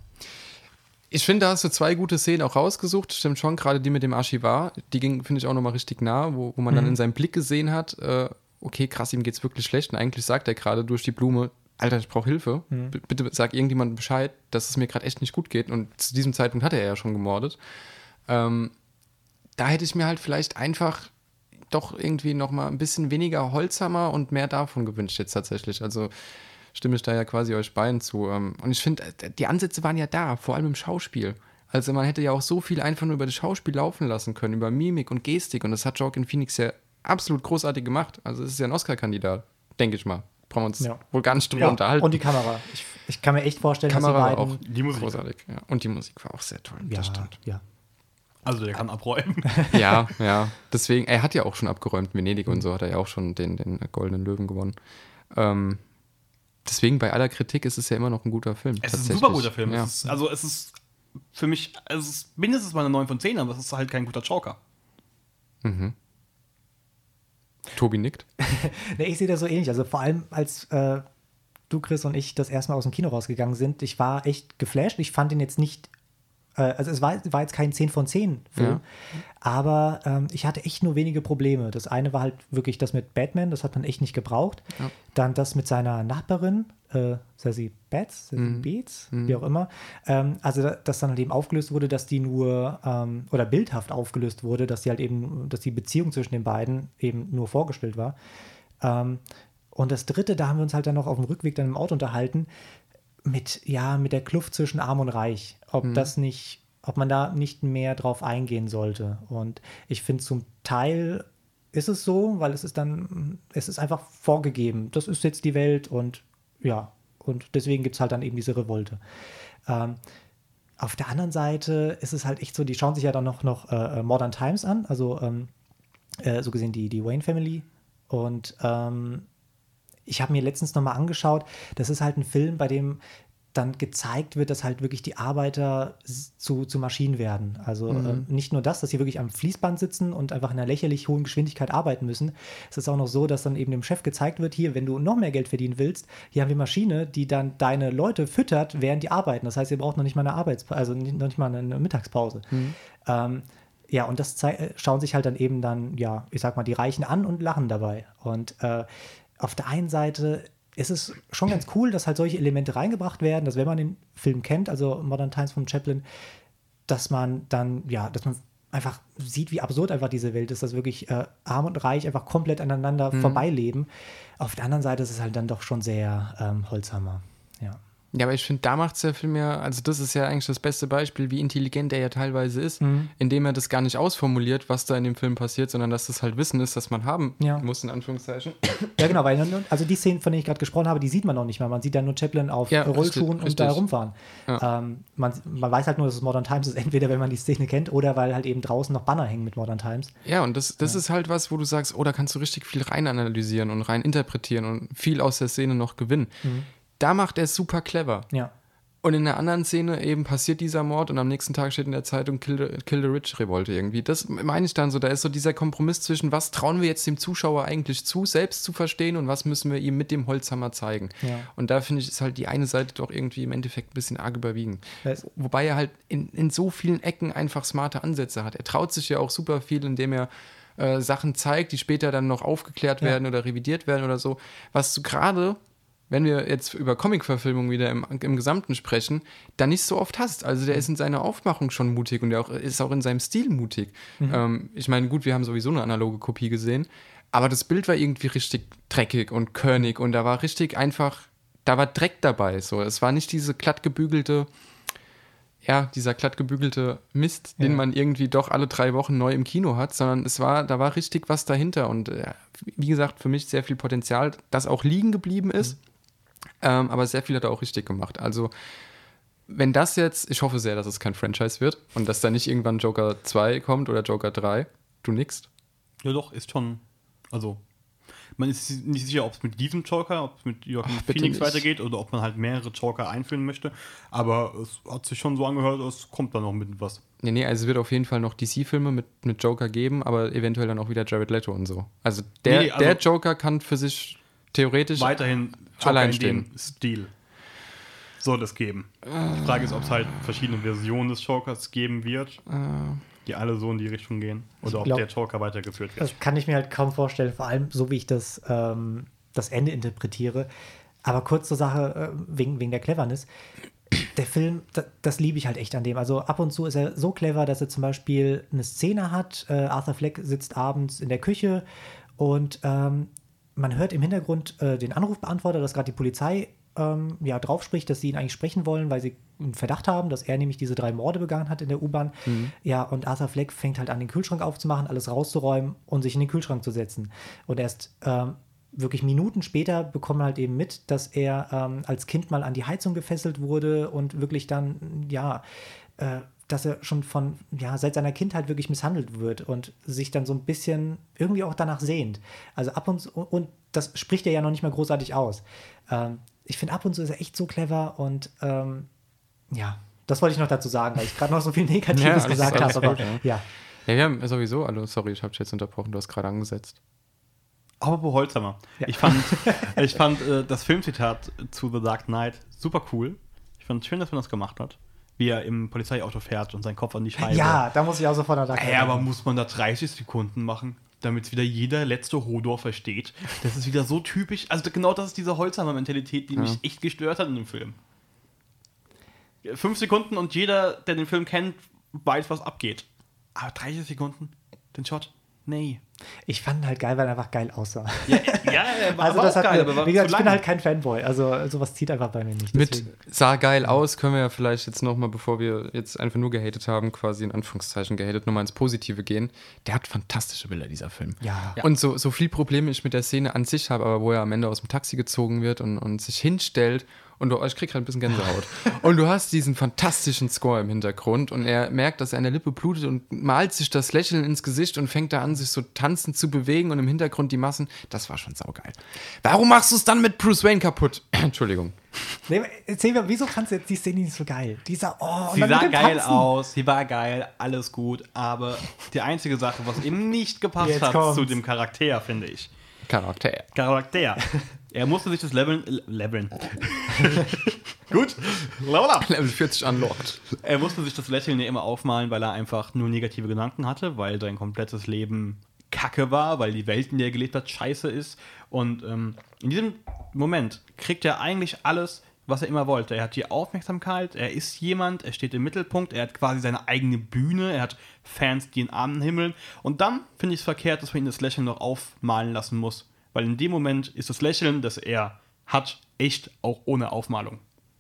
ich finde, da hast du zwei gute Szenen auch rausgesucht. Stimmt schon, gerade die mit dem Archivar, die ging, finde ich, auch nochmal richtig nah, wo, wo man mhm. dann in seinem Blick gesehen hat, äh, okay, krass, ihm geht's wirklich schlecht. Und eigentlich sagt er gerade durch die Blume, Alter, ich brauche Hilfe. Mhm. Bitte sag irgendjemandem Bescheid, dass es mir gerade echt nicht gut geht. Und zu diesem Zeitpunkt hat er ja schon gemordet. Ähm, da hätte ich mir halt vielleicht einfach doch irgendwie nochmal ein bisschen weniger Holzhammer und mehr davon gewünscht jetzt tatsächlich. Also stimme ich da ja quasi euch beiden zu. Ähm, und ich finde, äh, die Ansätze waren ja da, vor allem im Schauspiel. Also man hätte ja auch so viel einfach nur über das Schauspiel laufen lassen können, über Mimik und Gestik. Und das hat Joaquin Phoenix ja absolut großartig gemacht. Also es ist ja ein Oscar-Kandidat, denke ich mal. Brauchen wir uns ja. wohl gar nicht drüber ja. unterhalten. Und die Kamera. Ich, ich, kann mir echt vorstellen, Kamera dass die beiden... auch die Musik. großartig. Ja. Und die Musik war auch sehr toll. Ja, das stimmt. Ja. Also der kann abräumen. ja, ja. Deswegen, er hat ja auch schon abgeräumt, Venedig und so hat er ja auch schon den, den Goldenen Löwen gewonnen. Ähm, deswegen bei aller Kritik ist es ja immer noch ein guter Film. Es ist ein super guter Film. Ja. Es ist, also es ist für mich, es ist mindestens mal eine 9 von 10, aber es ist halt kein guter Joker. Mhm. Tobi nickt. nee, ich sehe das so ähnlich. Also vor allem als äh, du, Chris und ich das erste Mal aus dem Kino rausgegangen sind, ich war echt geflasht. Ich fand ihn jetzt nicht äh, also es war, war, jetzt kein 10 von 10 Film, ja. aber ähm, ich hatte echt nur wenige Probleme. Das eine war halt wirklich das mit Batman, das hat man echt nicht gebraucht. Ja. Dann das mit seiner Nachbarin, äh, Sassy Bats, Sassy mhm. Beats, mhm. wie auch immer. Ähm, also, dass dann halt eben aufgelöst wurde, dass die nur, ähm, oder bildhaft aufgelöst wurde, dass die halt eben, dass die Beziehung zwischen den beiden eben nur vorgestellt war. Ähm, und das dritte, da haben wir uns halt dann noch auf dem Rückweg dann im Auto unterhalten, mit, ja, mit der Kluft zwischen Arm und Reich. Ob mhm. das nicht ob man da nicht mehr drauf eingehen sollte. Und ich finde, zum Teil ist es so, weil es ist dann, es ist einfach vorgegeben. Das ist jetzt die Welt und ja, und deswegen gibt es halt dann eben diese Revolte. Ähm, auf der anderen Seite ist es halt echt so, die schauen sich ja dann noch, noch äh, Modern Times an, also ähm, äh, so gesehen die, die Wayne Family. Und ähm, ich habe mir letztens nochmal angeschaut, das ist halt ein Film, bei dem dann gezeigt wird, dass halt wirklich die Arbeiter zu, zu Maschinen werden. Also mhm. ähm, nicht nur das, dass sie wirklich am Fließband sitzen und einfach in einer lächerlich hohen Geschwindigkeit arbeiten müssen. Es ist auch noch so, dass dann eben dem Chef gezeigt wird, hier, wenn du noch mehr Geld verdienen willst, hier haben wir Maschine, die dann deine Leute füttert, während die arbeiten. Das heißt, ihr braucht noch nicht mal eine Arbeitspause, also noch nicht mal eine Mittagspause. Mhm. Ähm, ja, und das schauen sich halt dann eben dann, ja, ich sag mal, die Reichen an und lachen dabei. Und äh, auf der einen Seite es ist schon ganz cool, dass halt solche Elemente reingebracht werden, dass wenn man den Film kennt, also Modern Times von Chaplin, dass man dann, ja, dass man einfach sieht, wie absurd einfach diese Welt ist, dass wirklich äh, arm und reich einfach komplett aneinander mhm. vorbeileben. Auf der anderen Seite ist es halt dann doch schon sehr ähm, Holzhammer. Ja. Ja, aber ich finde, da macht es der Film ja, also das ist ja eigentlich das beste Beispiel, wie intelligent er ja teilweise ist, mhm. indem er das gar nicht ausformuliert, was da in dem Film passiert, sondern dass das halt Wissen ist, das man haben ja. muss, in Anführungszeichen. Ja, genau, weil also die Szenen, von denen ich gerade gesprochen habe, die sieht man noch nicht mal. Man sieht ja nur Chaplin auf ja, Rollschuhen richtig, und da herumfahren. Ja. Ähm, man, man, weiß halt nur, dass es Modern Times ist, entweder wenn man die Szene kennt oder weil halt eben draußen noch Banner hängen mit Modern Times. Ja, und das, das ist halt was, wo du sagst, oh, da kannst du richtig viel rein analysieren und rein interpretieren und viel aus der Szene noch gewinnen. Mhm. Da macht er es super clever. Ja. Und in der anderen Szene eben passiert dieser Mord und am nächsten Tag steht in der Zeitung Kill the, Kill the Rich Revolte irgendwie. Das meine ich dann so. Da ist so dieser Kompromiss zwischen, was trauen wir jetzt dem Zuschauer eigentlich zu, selbst zu verstehen und was müssen wir ihm mit dem Holzhammer zeigen. Ja. Und da finde ich, ist halt die eine Seite doch irgendwie im Endeffekt ein bisschen arg überwiegen. Das Wobei er halt in, in so vielen Ecken einfach smarte Ansätze hat. Er traut sich ja auch super viel, indem er äh, Sachen zeigt, die später dann noch aufgeklärt ja. werden oder revidiert werden oder so. Was du gerade wenn wir jetzt über Comic-Verfilmung wieder im, im Gesamten sprechen, dann nicht so oft hast. Also der ist in seiner Aufmachung schon mutig und der auch, ist auch in seinem Stil mutig. Mhm. Ähm, ich meine, gut, wir haben sowieso eine analoge Kopie gesehen, aber das Bild war irgendwie richtig dreckig und körnig und da war richtig einfach, da war Dreck dabei. So, es war nicht diese glatt gebügelte, ja, dieser glatt gebügelte Mist, den man irgendwie doch alle drei Wochen neu im Kino hat, sondern es war, da war richtig was dahinter und äh, wie gesagt, für mich sehr viel Potenzial, das auch liegen geblieben ist. Mhm ähm, aber sehr viel hat er auch richtig gemacht. Also, wenn das jetzt, ich hoffe sehr, dass es kein Franchise wird und dass da nicht irgendwann Joker 2 kommt oder Joker 3. Du nickst? Ja, doch, ist schon. Also, man ist nicht sicher, ob es mit diesem Joker, ob es mit Joaquin Phoenix weitergeht oder ob man halt mehrere Joker einführen möchte. Aber es hat sich schon so angehört, es kommt da noch mit was. Nee, nee, also es wird auf jeden Fall noch DC-Filme mit, mit Joker geben, aber eventuell dann auch wieder Jared Leto und so. Also der, nee, also der Joker kann für sich theoretisch weiterhin Joker allein stehen. Stil soll es geben. Die Frage ist, ob es halt verschiedene Versionen des Jokers geben wird, die alle so in die Richtung gehen. Oder ob glaub, der Joker weitergeführt wird. Das kann ich mir halt kaum vorstellen, vor allem so wie ich das, ähm, das Ende interpretiere. Aber kurz zur Sache, äh, wegen, wegen der Cleverness. Der Film, das, das liebe ich halt echt an dem. Also ab und zu ist er so clever, dass er zum Beispiel eine Szene hat. Äh, Arthur Fleck sitzt abends in der Küche und ähm, man hört im Hintergrund äh, den Anrufbeantworter, dass gerade die Polizei ähm, ja, drauf spricht, dass sie ihn eigentlich sprechen wollen, weil sie einen Verdacht haben, dass er nämlich diese drei Morde begangen hat in der U-Bahn. Mhm. Ja, und Arthur Fleck fängt halt an, den Kühlschrank aufzumachen, alles rauszuräumen und sich in den Kühlschrank zu setzen. Und erst ähm, wirklich Minuten später bekommen halt eben mit, dass er ähm, als Kind mal an die Heizung gefesselt wurde und wirklich dann, ja, äh, dass er schon von, ja, seit seiner Kindheit wirklich misshandelt wird und sich dann so ein bisschen irgendwie auch danach sehnt. Also ab und zu, und das spricht er ja noch nicht mal großartig aus. Ähm, ich finde, ab und zu ist er echt so clever und ähm, ja, das wollte ich noch dazu sagen, weil ich gerade noch so viel Negatives ja, gesagt habe. Aber, ja. ja. Ja, wir haben sowieso, also sorry, ich habe dich jetzt unterbrochen, du hast gerade angesetzt. Aber Holzhammer. Ja. Ich fand, ich fand äh, das Filmzitat zu The Dark Knight super cool. Ich fand es schön, dass man das gemacht hat wie er im Polizeiauto fährt und seinen Kopf an die Scheibe. Ja, da muss ich auch sofort an Ja, aber muss man da 30 Sekunden machen, damit es wieder jeder letzte Hodor versteht? Das ist wieder so typisch. Also genau das ist diese Holzhammer-Mentalität, die ja. mich echt gestört hat in dem Film. Fünf Sekunden und jeder, der den Film kennt, weiß, was abgeht. Aber 30 Sekunden, den Shot. Nee. Ich fand halt geil, weil er einfach geil aussah. Ja, ja er Also das hat geil, mir, aber war wie gesagt, zu ich bin halt kein Fanboy. Also sowas zieht einfach bei mir nicht. Mit deswegen. sah geil aus, können wir ja vielleicht jetzt nochmal, bevor wir jetzt einfach nur gehatet haben, quasi in Anführungszeichen gehatet, nochmal ins Positive gehen. Der hat fantastische Bilder, dieser Film. Ja. Und so, so viel Probleme ich mit der Szene an sich habe, aber wo er am Ende aus dem Taxi gezogen wird und, und sich hinstellt und du, ich krieg gerade ein bisschen Gänsehaut. und du hast diesen fantastischen Score im Hintergrund und er merkt, dass er an der Lippe blutet und malt sich das Lächeln ins Gesicht und fängt da an, sich so tanzend zu bewegen und im Hintergrund die Massen. Das war schon saugeil. Warum machst du es dann mit Bruce Wayne kaputt? Entschuldigung. Nee, erzähl mir, wieso fandst du jetzt die Szene nicht so geil? Dieser, oh, Sie sah geil Tanzen. aus, sie war geil, alles gut, aber die einzige Sache, was eben nicht gepasst Jetzt hat kommt's. zu dem Charakter, finde ich. Charakter. Charakter. Er musste sich das Leveln. Leveln. Gut. Level up. Level 40 unlocked. Er musste sich das Lächeln ja immer aufmalen, weil er einfach nur negative Gedanken hatte, weil sein komplettes Leben kacke war, weil die Welt, in der er gelebt hat, scheiße ist. Und ähm, in diesem Moment kriegt er eigentlich alles, was er immer wollte. Er hat die Aufmerksamkeit, er ist jemand, er steht im Mittelpunkt, er hat quasi seine eigene Bühne, er hat Fans, die ihn anhimmeln. Und dann finde ich es verkehrt, dass man ihn das Lächeln noch aufmalen lassen muss. Weil in dem Moment ist das Lächeln, das er hat, echt auch ohne Aufmalung.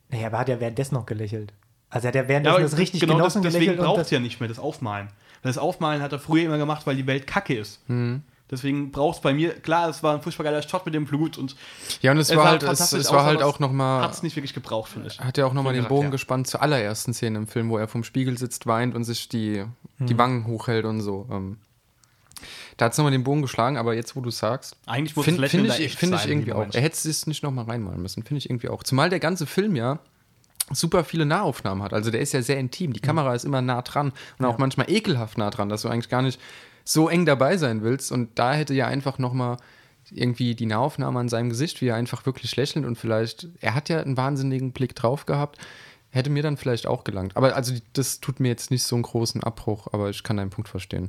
Naja, aber hat er währenddessen noch gelächelt. Also hat er währenddessen das richtig genau genossen das, deswegen braucht es ja nicht mehr das Aufmalen. Weil das Aufmalen hat er früher immer gemacht, weil die Welt kacke ist. Mhm. Deswegen braucht es bei mir, klar, es war ein furchtbar geiler Shot mit dem Blut und Ja, und es Es war halt, es, es aus, war halt auch nochmal. hat es nicht wirklich gebraucht, finde ich. Hat ja auch nochmal den Bogen Charakter. gespannt zur allerersten Szene im Film, wo er vom Spiegel sitzt, weint und sich die, Hm. die Wangen hochhält und so. Ähm, da hat es nochmal den Bogen geschlagen, aber jetzt, wo du sagst, Eigentlich muss find da ich, echt find ich sein, irgendwie lieber auch. Er hätte es nicht nochmal reinmalen müssen, finde ich irgendwie auch. Zumal der ganze Film ja super viele Nahaufnahmen hat. Also der ist ja sehr intim. Die Kamera ist immer nah dran und auch manchmal ekelhaft nah dran, dass du eigentlich gar nicht so eng dabei sein willst. Und da hätte ja einfach nochmal irgendwie die Nahaufnahme an seinem Gesicht, wie er einfach wirklich lächelt und vielleicht, er hat ja einen wahnsinnigen Blick drauf gehabt, hätte mir dann vielleicht auch gelangt. Aber also das tut mir jetzt nicht so einen großen Abbruch, aber ich kann deinen Punkt verstehen.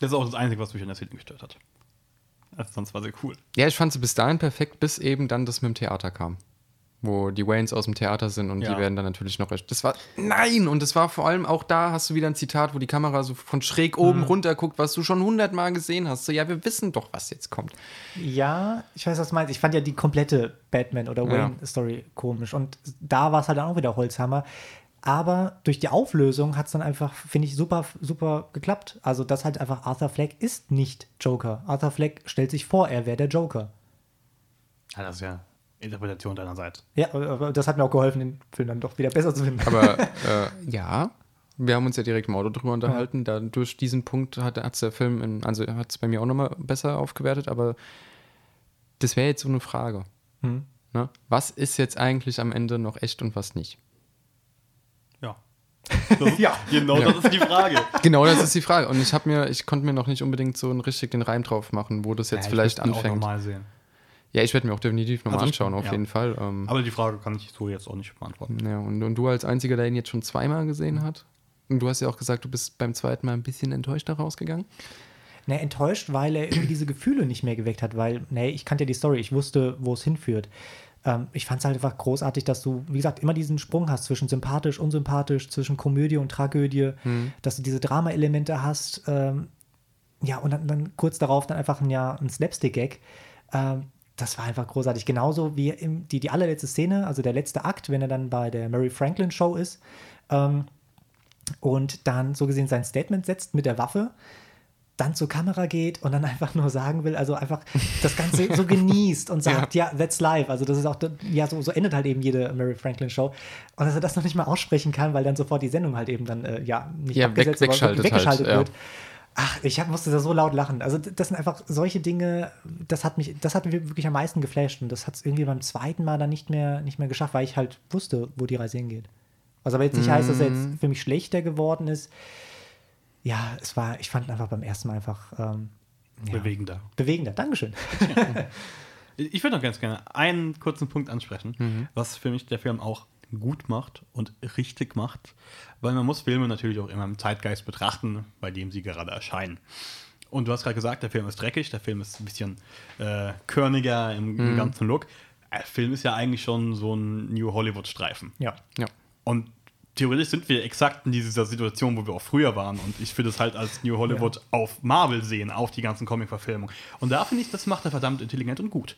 Das ist auch das Einzige, was mich an der Szene gestört hat. Also sonst war sie cool. Ja, ich fand sie bis dahin perfekt, bis eben dann das mit dem Theater kam. Wo die Waynes aus dem Theater sind und Ja. die werden dann natürlich noch recht. Das war. Nein! Und das war vor allem auch da, hast du wieder ein Zitat, wo die Kamera so von schräg Mhm. oben runter guckt, was du schon hundertmal gesehen hast. So, ja, wir wissen doch, was jetzt kommt. Ja, ich weiß, was du meinst. Ich fand ja die komplette Batman- oder Ja. Wayne-Story komisch. Und da war es halt dann auch wieder Holzhammer. Aber durch die Auflösung hat es dann einfach, finde ich, super, super geklappt. Also, das halt einfach Arthur Fleck ist nicht Joker. Arthur Fleck stellt sich vor, er wäre der Joker. Ja, das ist ja Interpretation deinerseits. Ja, aber das hat mir auch geholfen, den Film dann doch wieder besser zu finden. Aber äh, ja, wir haben uns ja direkt im Auto drüber unterhalten. Da, durch diesen Punkt hat es der Film, in, also hat es bei mir auch nochmal besser aufgewertet, aber das wäre jetzt so eine Frage. Hm. Ne? Was ist jetzt eigentlich am Ende noch echt und was nicht? Ja. ja. Genau, Ja. das ist die Frage. Genau, das ist die Frage. Und ich habe mir, ich konnte mir noch nicht unbedingt so einen richtig den Reim drauf machen, wo das jetzt vielleicht anfängt. mal sehen. Ja, ich werde mir auch definitiv nochmal Also anschauen, auf ja. jeden Fall. Ähm, Aber die Frage kann ich so jetzt auch nicht beantworten. ja, und, und du als einziger, der ihn jetzt schon zweimal gesehen hat. Und du hast ja auch gesagt, du bist beim zweiten Mal ein bisschen enttäuscht da rausgegangen. Ne, enttäuscht, weil er irgendwie diese Gefühle nicht mehr geweckt hat, weil, ne, ich kannte ja die Story, ich wusste, wo es hinführt. Ähm, ich fand es halt einfach großartig, dass du, wie gesagt, immer diesen Sprung hast zwischen sympathisch, unsympathisch, zwischen Komödie und Tragödie, dass du diese Drama-Elemente hast. Ähm, ja, und dann, dann kurz darauf dann einfach ein, ja, ein Slapstick-Gag. Ähm, das war einfach großartig. Genauso wie im, die, die allerletzte Szene, also der letzte Akt, wenn er dann bei der Mary Franklin Show ist ähm, und dann so gesehen sein Statement setzt mit der Waffe, dann zur Kamera geht und dann einfach nur sagen will, also einfach das Ganze so genießt und sagt, ja, that's life. Also das ist auch, ja, so, so endet halt eben jede Mary Franklin Show. Und dass er das noch nicht mal aussprechen kann, weil dann sofort die Sendung halt eben dann, äh, ja, nicht Ja, weg- abgesetzt, aber wegschaltet weggeschaltet halt, ja. wird. Ach, ich hab, musste da so laut lachen. Also das sind einfach solche Dinge, das hat mich, das hat mich wirklich am meisten geflasht und das hat es irgendwie beim zweiten Mal dann nicht mehr, nicht mehr geschafft, weil ich halt wusste, wo die Reise hingeht. Was aber jetzt nicht heißt, dass er Mhm. jetzt für mich schlechter geworden ist. Ja, es war, ich fand einfach beim ersten Mal einfach ähm, ja, Bewegender. bewegender. Dankeschön. Ich würde noch ganz gerne einen kurzen Punkt ansprechen, Mhm. was für mich der Film auch gut macht und richtig macht, weil man muss Filme natürlich auch immer im Zeitgeist betrachten, bei dem sie gerade erscheinen. Und du hast gerade gesagt, der Film ist dreckig, der Film ist ein bisschen äh, körniger im, Mhm. im ganzen Look. Der Film ist ja eigentlich schon so ein New Hollywood-Streifen. Ja. Ja. Und theoretisch sind wir exakt in dieser Situation, wo wir auch früher waren. Und ich würde es halt als New Hollywood ja. auf Marvel sehen, auf die ganzen Comic-Verfilmungen. Und da finde ich, das macht er verdammt intelligent und gut.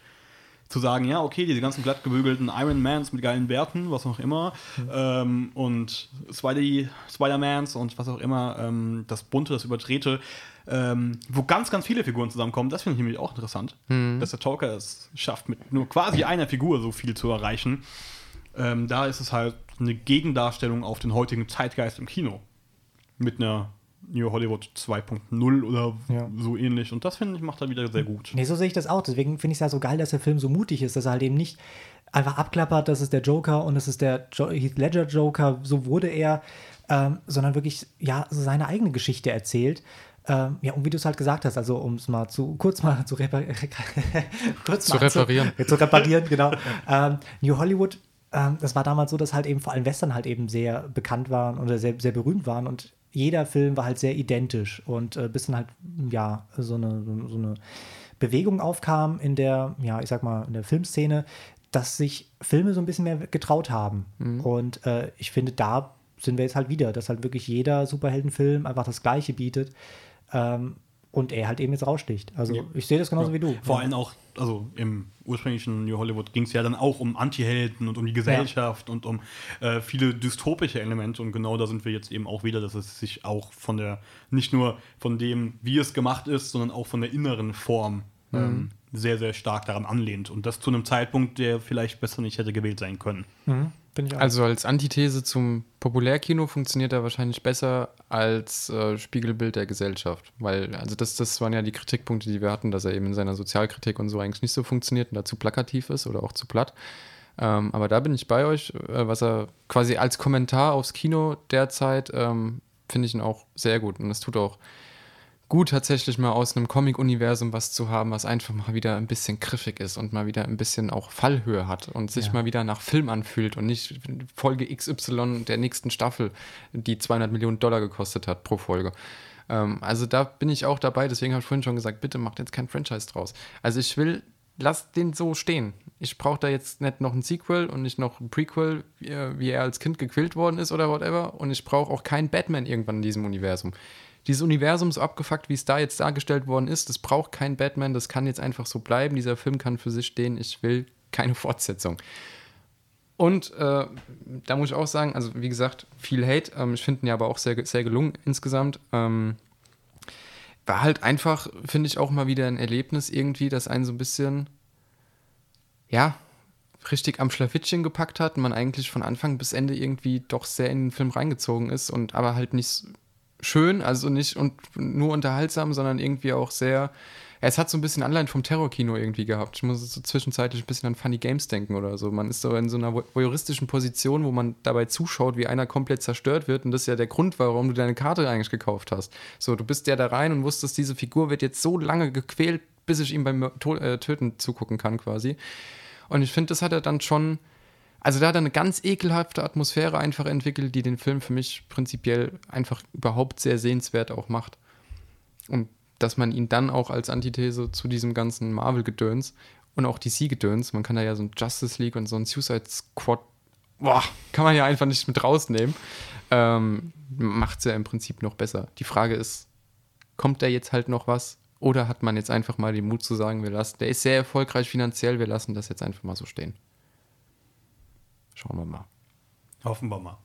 Zu sagen, ja, okay, diese ganzen glatt gebügelten Iron Mans mit geilen Bärten, was auch immer, mhm. ähm, und Spider-Mans und was auch immer, ähm, das Bunte, das Überdrehte, ähm, wo ganz, ganz viele Figuren zusammenkommen. Das finde ich nämlich auch interessant, mhm. dass der Talker es schafft, mit nur quasi einer Figur so viel zu erreichen. Ähm, da ist es halt eine Gegendarstellung auf den heutigen Zeitgeist im Kino. Mit einer New Hollywood 2.0 oder ja. so ähnlich. Und das finde ich, macht er wieder sehr gut. Nee, so sehe ich das auch. Deswegen finde ich es ja so geil, dass der Film so mutig ist, dass er halt eben nicht einfach abklappert, das ist der Joker und das ist der jo Heath Ledger Joker, so wurde er, ähm, sondern wirklich, ja, so seine eigene Geschichte erzählt. Ähm, ja, und wie du es halt gesagt hast, also um es mal zu kurz mal zu, repar kurz zu mal reparieren. Zu, zu reparieren, genau. ähm, New Hollywood ähm, das war damals so, dass halt eben vor allem Western halt eben sehr bekannt waren oder sehr, sehr berühmt waren und jeder Film war halt sehr identisch und äh, bis dann halt, ja, so eine, so eine Bewegung aufkam in der, ja, ich sag mal, in der Filmszene, dass sich Filme so ein bisschen mehr getraut haben. Mhm. Und äh, ich finde, da sind wir jetzt halt wieder, dass halt wirklich jeder Superheldenfilm einfach das Gleiche bietet. Ähm, und er halt eben jetzt raussticht. Also ja. ich sehe das genauso ja. wie du. Vor allem auch, also im ursprünglichen New Hollywood ging es ja dann auch um Anti-Helden und um die Gesellschaft ja. und um äh, viele dystopische Elemente und genau da sind wir jetzt eben auch wieder, dass es sich auch von der, nicht nur von dem, wie es gemacht ist, sondern auch von der inneren Form mhm. ähm, sehr, sehr stark daran anlehnt. Und das zu einem Zeitpunkt, der vielleicht besser nicht hätte gewählt sein können. Mhm. Also als Antithese zum Populärkino funktioniert er wahrscheinlich besser als äh, Spiegelbild der Gesellschaft. Weil, also das, das waren ja die Kritikpunkte, die wir hatten, dass er eben in seiner Sozialkritik und so eigentlich nicht so funktioniert und dazu plakativ ist oder auch zu platt. Ähm, aber da bin ich bei euch, äh, was er quasi als Kommentar aufs Kino derzeit, ähm, finde ich ihn auch sehr gut. Und das tut auch gut, tatsächlich mal aus einem Comic-Universum was zu haben, was einfach mal wieder ein bisschen griffig ist und mal wieder ein bisschen auch Fallhöhe hat und sich ja. mal wieder nach Film anfühlt und nicht Folge XY der nächsten Staffel, die 200 Millionen Dollar gekostet hat pro Folge. Ähm, also da bin ich auch dabei, deswegen habe ich vorhin schon gesagt, bitte macht jetzt kein Franchise draus. Also ich will, lass den so stehen. Ich brauche da jetzt nicht noch ein Sequel und nicht noch ein Prequel, wie, wie er als Kind gequält worden ist oder whatever. Und ich brauche auch keinen Batman irgendwann in diesem Universum dieses Universum so abgefuckt, wie es da jetzt dargestellt worden ist. Das braucht kein Batman, das kann jetzt einfach so bleiben. Dieser Film kann für sich stehen. Ich will keine Fortsetzung. Und äh, da muss ich auch sagen, also wie gesagt, viel Hate. Ähm, ich finde ihn ja aber auch sehr, sehr gelungen insgesamt. Ähm, war halt einfach, finde ich, auch mal wieder ein Erlebnis irgendwie, das einen so ein bisschen, ja, richtig am Schlafittchen gepackt hat und man eigentlich von Anfang bis Ende irgendwie doch sehr in den Film reingezogen ist und aber halt nicht schön, also nicht und nur unterhaltsam, sondern irgendwie auch sehr. Es hat so ein bisschen Anleihen vom Terrorkino irgendwie gehabt. Ich muss so zwischenzeitlich ein bisschen an Funny Games denken oder so. Man ist so in so einer voyeuristischen Position, wo man dabei zuschaut, wie einer komplett zerstört wird. Und das ist ja der Grund, warum du deine Karte eigentlich gekauft hast. So, du bist ja da rein und wusstest, diese Figur wird jetzt so lange gequält, bis ich ihm beim äh, Töten zugucken kann, quasi. Und ich finde, das hat er dann schon also da hat er eine ganz ekelhafte Atmosphäre einfach entwickelt, die den Film für mich prinzipiell einfach überhaupt sehr sehenswert auch macht. Und dass man ihn dann auch als Antithese zu diesem ganzen Marvel-Gedöns und auch DC-Gedöns, man kann da ja so ein Justice League und so ein Suicide Squad, boah, kann man ja einfach nicht mit rausnehmen, ähm, macht es ja im Prinzip noch besser. Die Frage ist, kommt da jetzt halt noch was? Oder hat man jetzt einfach mal den Mut zu sagen, wir lassen, der ist sehr erfolgreich finanziell, wir lassen das jetzt einfach mal so stehen. Schauen wir mal. Hoffen wir mal.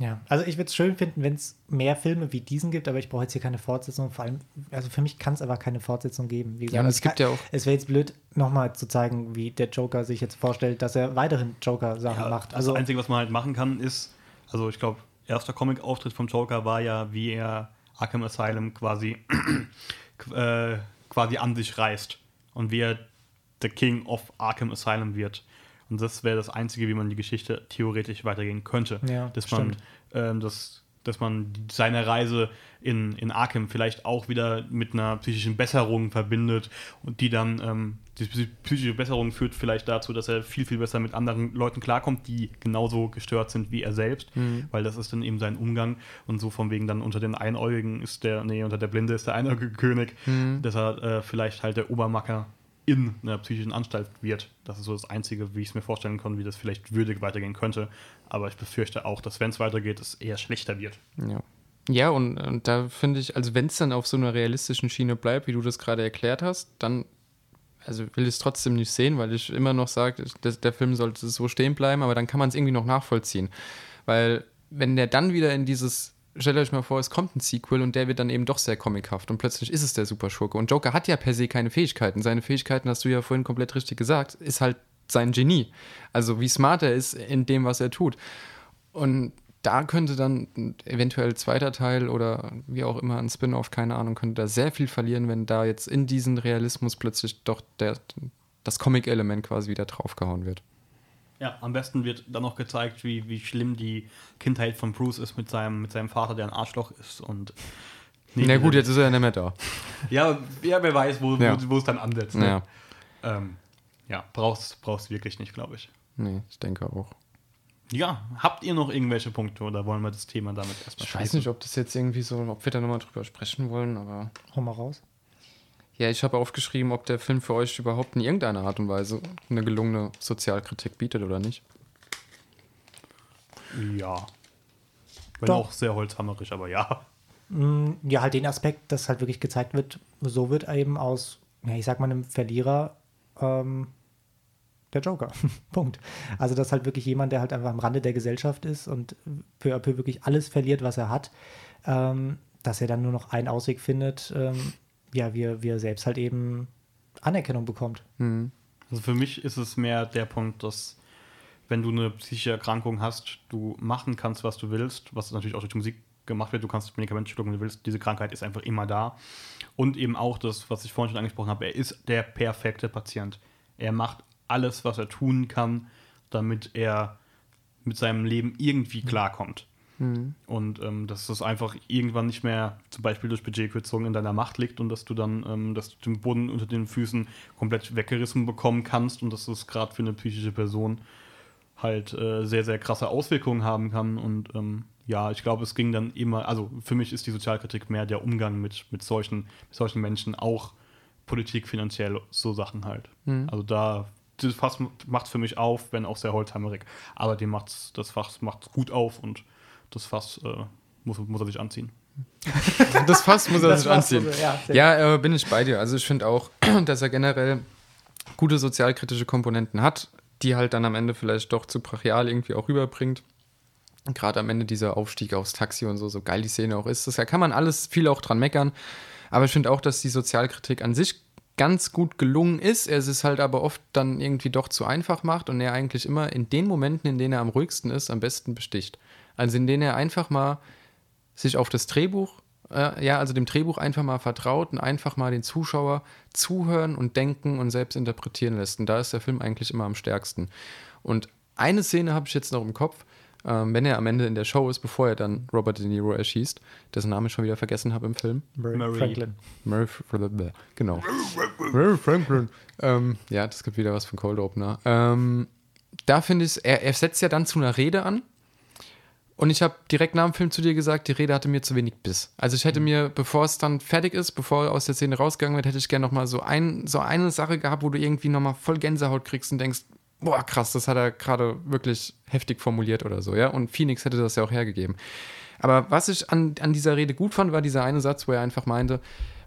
Ja, also ich würde es schön finden, wenn es mehr Filme wie diesen gibt, aber ich brauche jetzt hier keine Fortsetzung. Vor allem, also für mich kann es aber keine Fortsetzung geben. Wie gesagt, ja, es gibt kann, ja auch. Es wäre jetzt blöd, nochmal zu zeigen, wie der Joker sich jetzt vorstellt, dass er weiteren Joker-Sachen ja, macht. Also das Einzige, was man halt machen kann, ist, also ich glaube, erster Comic-Auftritt vom Joker war ja, wie er Arkham Asylum quasi, äh, quasi an sich reißt und wie er der King of Arkham Asylum wird. Und das wäre das Einzige, wie man die Geschichte theoretisch weitergehen könnte. Ja, dass man ähm, das dass man seine Reise in, in Arkham vielleicht auch wieder mit einer psychischen Besserung verbindet und die dann, ähm, die psychische Besserung führt vielleicht dazu, dass er viel, viel besser mit anderen Leuten klarkommt, die genauso gestört sind wie er selbst, mhm. weil das ist dann eben sein Umgang und so von wegen dann unter den Einäugigen ist der, nee, unter der Blinde ist der einäugige König, mhm. dass er äh, vielleicht halt der Obermacker in einer psychischen Anstalt wird. Das ist so das Einzige, wie ich es mir vorstellen kann, wie das vielleicht würdig weitergehen könnte. Aber ich befürchte auch, dass wenn es weitergeht, es eher schlechter wird. Ja. Ja, und, und da finde ich, also wenn es dann auf so einer realistischen Schiene bleibt, wie du das gerade erklärt hast, dann, also will ich es trotzdem nicht sehen, weil ich immer noch sage, der Film sollte so stehen bleiben, aber dann kann man es irgendwie noch nachvollziehen. Weil wenn der dann wieder in dieses, stellt euch mal vor, es kommt ein Sequel und der wird dann eben doch sehr comichaft und plötzlich ist es der Superschurke. Und Joker hat ja per se keine Fähigkeiten. Seine Fähigkeiten, hast du ja vorhin komplett richtig gesagt, ist halt sein Genie. Also wie smart er ist in dem, was er tut. Und da könnte dann eventuell zweiter Teil oder wie auch immer ein Spin-off, keine Ahnung, könnte da sehr viel verlieren, wenn da jetzt in diesen Realismus plötzlich doch der, das Comic-Element quasi wieder draufgehauen wird. Ja, am besten wird dann noch gezeigt, wie, wie schlimm die Kindheit von Bruce ist mit seinem, mit seinem Vater, der ein Arschloch ist und. Nee, Na gut, jetzt ist er ja nicht mehr da. ja, ja, wer weiß, wo, ja. wo, wo es dann ansetzt. Ne? Ja, ähm, ja brauchst du wirklich nicht, glaube ich. Nee, ich denke auch. Ja, habt ihr noch irgendwelche Punkte oder wollen wir das Thema damit erstmal Ich weiß nicht, ob das jetzt irgendwie so, ob wir da nochmal drüber sprechen wollen, aber. Hau mal raus. Ja, ich habe aufgeschrieben, ob der Film für euch überhaupt in irgendeiner Art und Weise eine gelungene Sozialkritik bietet oder nicht. Ja. Wenn Doch. auch sehr holzhammerig, aber ja. Mm, ja, halt den Aspekt, dass halt wirklich gezeigt wird, so wird eben aus, ja, ich sag mal, einem Verlierer ähm, der Joker. Punkt. Also, dass halt wirklich jemand, der halt einfach am Rande der Gesellschaft ist und peu à peu wirklich alles verliert, was er hat, ähm, dass er dann nur noch einen Ausweg findet, ähm, ja, wie er, wie er selbst halt eben Anerkennung bekommt. Mhm. Also für mich ist es mehr der Punkt, dass wenn du eine psychische Erkrankung hast, du machen kannst, was du willst, was natürlich auch durch Musik gemacht wird, du kannst Medikamente schlucken, wie du willst, diese Krankheit ist einfach immer da. Und eben auch das, was ich vorhin schon angesprochen habe, er ist der perfekte Patient. Er macht alles, was er tun kann, damit er mit seinem Leben irgendwie mhm. klarkommt. Mhm. Und ähm, dass das einfach irgendwann nicht mehr zum Beispiel durch Budgetkürzungen in deiner Macht liegt und dass du dann ähm, dass du den Boden unter den Füßen komplett weggerissen bekommen kannst und dass das gerade für eine psychische Person halt äh, sehr, sehr krasse Auswirkungen haben kann. Und ähm, ja, ich glaube, es ging dann immer, also für mich ist die Sozialkritik mehr der Umgang mit, mit, solchen, mit solchen Menschen, auch Politik, finanziell, so Sachen halt. Mhm. Also da das Fass macht es für mich auf, wenn auch sehr holzhammerig. Aber dem macht's, das Fass macht gut auf und das Fass äh, muss, muss er sich anziehen. das Fass muss er das sich anziehen. Also, ja, ja äh, bin ich bei dir. Also ich finde auch, dass er generell gute sozialkritische Komponenten hat, die halt dann am Ende vielleicht doch zu brachial irgendwie auch rüberbringt. Gerade am Ende dieser Aufstieg aufs Taxi und so, so geil die Szene auch ist. Das kann man alles viel auch dran meckern. Aber ich finde auch, dass die Sozialkritik an sich ganz gut gelungen ist, er es halt aber oft dann irgendwie doch zu einfach macht und er eigentlich immer in den Momenten, in denen er am ruhigsten ist, am besten besticht. Also in denen er einfach mal sich auf das Drehbuch, äh, ja, also dem Drehbuch einfach mal vertraut und einfach mal den Zuschauer zuhören und denken und selbst interpretieren lässt. Und da ist der Film eigentlich immer am stärksten. Und eine Szene habe ich jetzt noch im Kopf, ähm, wenn er am Ende in der Show ist, bevor er dann Robert De Niro erschießt, dessen Namen ich schon wieder vergessen habe im Film. Murray, Murray. Franklin. Murray, genau. Murray Franklin. Ähm, ja, das gibt wieder was von Cold Opener. Ähm, da finde ich, er, er setzt ja dann zu einer Rede an. Und ich habe direkt nach dem Film zu dir gesagt, die Rede hatte mir zu wenig Biss. Also ich hätte mhm. mir, bevor es dann fertig ist, bevor er aus der Szene rausgegangen wird, hätte ich gerne nochmal so, ein, so eine Sache gehabt, wo du irgendwie nochmal voll Gänsehaut kriegst und denkst, boah, krass, das hat er gerade wirklich heftig formuliert oder so, ja. Und Phoenix hätte das ja auch hergegeben. Aber was ich an, an dieser Rede gut fand, war dieser eine Satz, wo er einfach meinte,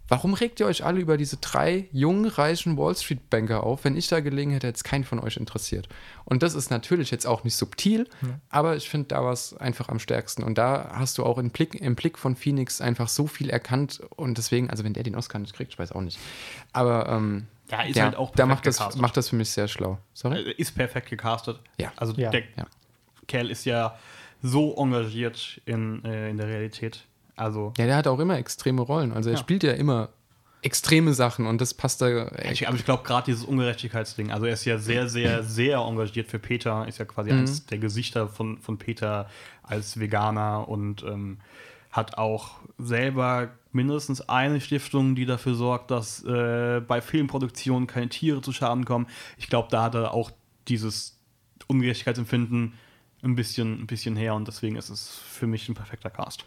warum regt ihr euch alle über diese drei jungen, reichen Wall Street Banker auf? Wenn ich da gelegen hätte, hätte es keinen von euch interessiert. Und das ist natürlich jetzt auch nicht subtil, ja. aber ich finde, da war es einfach am stärksten. Und da hast du auch im Blick, im Blick von Phoenix einfach so viel erkannt. Und deswegen, also wenn der den Oscar nicht kriegt, ich weiß auch nicht. Aber ähm, ja, ist ja, halt auch perfekt da macht das, macht das für mich sehr schlau. Sorry? Äh, ist perfekt gecastet. Ja. Also ja. der ja. Kerl ist ja so engagiert in, äh, in der Realität. Also ja, der hat auch immer extreme Rollen. Also er ja. spielt ja immer extreme Sachen und das passt da. Ich, aber ich glaube gerade dieses Ungerechtigkeitsding. Also er ist ja sehr, sehr, sehr engagiert für Peter. Ist ja quasi mhm. eines der Gesichter von, von Peter als Veganer und ähm, hat auch selber mindestens eine Stiftung, die dafür sorgt, dass äh, bei Filmproduktionen keine Tiere zu Schaden kommen. Ich glaube, da hat er auch dieses Ungerechtigkeitsempfinden ein bisschen, ein bisschen her und deswegen ist es für mich ein perfekter Cast.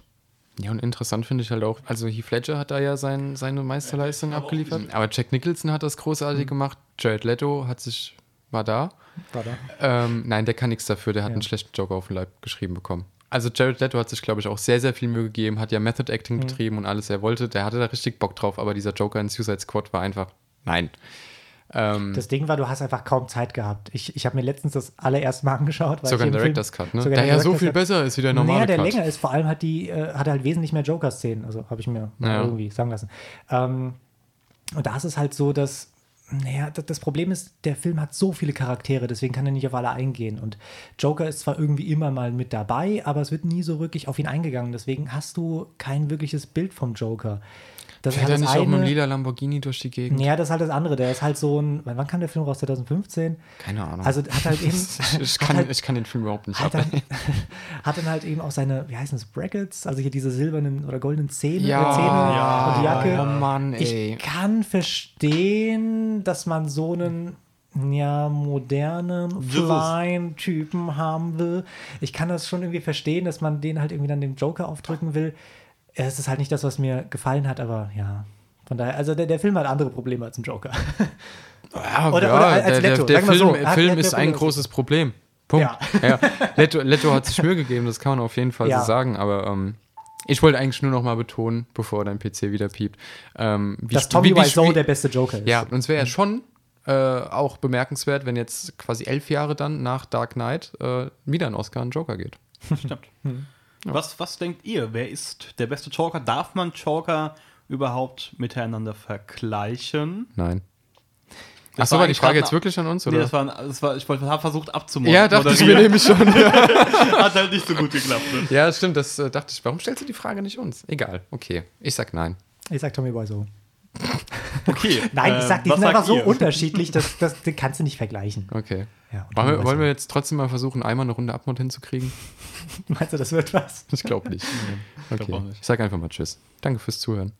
Ja, und interessant finde ich halt auch, also Heath Ledger hat da ja sein, seine Meisterleistung abgeliefert, aber Jack Nicholson hat das großartig gemacht, Jared Leto hat sich, war da. War da. Ähm, nein, der kann nichts dafür, der hat Ja. einen schlechten Joker auf den Leib geschrieben bekommen. Also Jared Leto hat sich, glaube ich, auch sehr, sehr viel Mühe gegeben, hat ja Method Acting Mhm. betrieben und alles, er wollte, der hatte da richtig Bock drauf, aber dieser Joker in Suicide Squad war einfach, nein. Ähm, Das Ding war, du hast einfach kaum Zeit gehabt. Ich, ich habe mir letztens das allererste Mal angeschaut. Weil sogar ein im Film- Director's Cut, ne? sogar Der ja so Director's viel Cut- besser ist wie der normale naja, der Cut. länger ist. Vor allem hat die, äh, hat er halt wesentlich mehr Joker-Szenen. Also habe ich mir mal Ja. irgendwie sagen lassen. Ähm, und da ist es halt so, dass, naja, das, das Problem ist, der Film hat so viele Charaktere, deswegen kann er nicht auf alle eingehen. Und Joker ist zwar irgendwie immer mal mit dabei, aber es wird nie so wirklich auf ihn eingegangen. Deswegen hast du kein wirkliches Bild vom Joker. Das Fährt er das nicht auch mit eine- einem lila Lamborghini durch die Gegend? Ja, das ist halt das andere. Der ist halt so ein. Wann kam der Film raus? 2015? Keine Ahnung. Also hat halt eben. ich, hat kann, halt, ich kann den Film überhaupt nicht hat, ab. dann, hat dann halt eben auch seine, wie heißen das, Brackets, also hier diese silbernen oder goldenen Zähne, Ja, äh, Zähne ja, und die Jacke. Oh Mann, ey. Ich kann verstehen, dass man so einen ja, modernen, ist- kleinen Typen haben will. Ich kann das schon irgendwie verstehen, dass man den halt irgendwie dann dem Joker aufdrücken will. Es ist halt nicht das, was mir gefallen hat, aber ja. Von daher, also der, der Film hat andere Probleme als ein Joker. Ja, Oder- ja, oder als der, Leto, der, der Film, so. Hat- Film ist ein großes Problem. Punkt. Ja. Ja. Leto, Leto hat sich Mühe gegeben, das kann man auf jeden Fall Ja. so sagen, aber ähm, ich wollte eigentlich nur noch mal betonen, bevor dein PC wieder piept, ähm, wie Dass Tommy Wiseau der beste Joker ist. Ja, und es wäre ja schon äh, auch bemerkenswert, wenn jetzt quasi elf Jahre dann nach Dark Knight äh, wieder ein Oscar an Joker geht. Stimmt. Was, was denkt ihr? Wer ist der beste Joker? Darf man Joker überhaupt miteinander vergleichen? Nein. Das Achso, war war die Frage jetzt wirklich an uns, Nee, oder? das war, das war ich wollte, habe versucht abzumoderieren. ja, dachte ich mir nämlich schon. Hat halt nicht so gut geklappt. Ne? ja, stimmt, das äh, dachte ich. Warum stellst du die Frage nicht uns? Egal, okay. Ich sag nein. Ich sag Tommy Wiseau. Okay. Nein, ich ähm, sag, die was sind einfach so ihr? unterschiedlich, dass, dass die kannst du nicht vergleichen. Okay. Ja, Wollen wir, wollen wir jetzt trotzdem mal versuchen, einmal eine Runde Abmod hinzukriegen? Meinst du, das wird was? Ich glaube nicht. glaub Okay. auch nicht. Ich sag einfach mal Tschüss. Danke fürs Zuhören.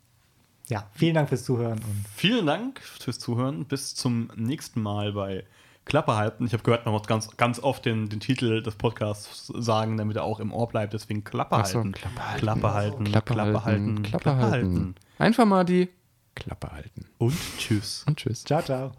Ja, vielen Dank fürs Zuhören und Vielen Dank fürs Zuhören. Bis zum nächsten Mal bei Klappe halten. Ich habe gehört, man muss ganz, ganz oft den, den Titel des Podcasts sagen, damit er auch im Ohr bleibt. Deswegen Klappe so, halten. Klappe halten. Klappe halten. Klappe, halten, Klappe, halten. Einfach mal die Klappe halten. Und tschüss. Und tschüss. ciao, ciao.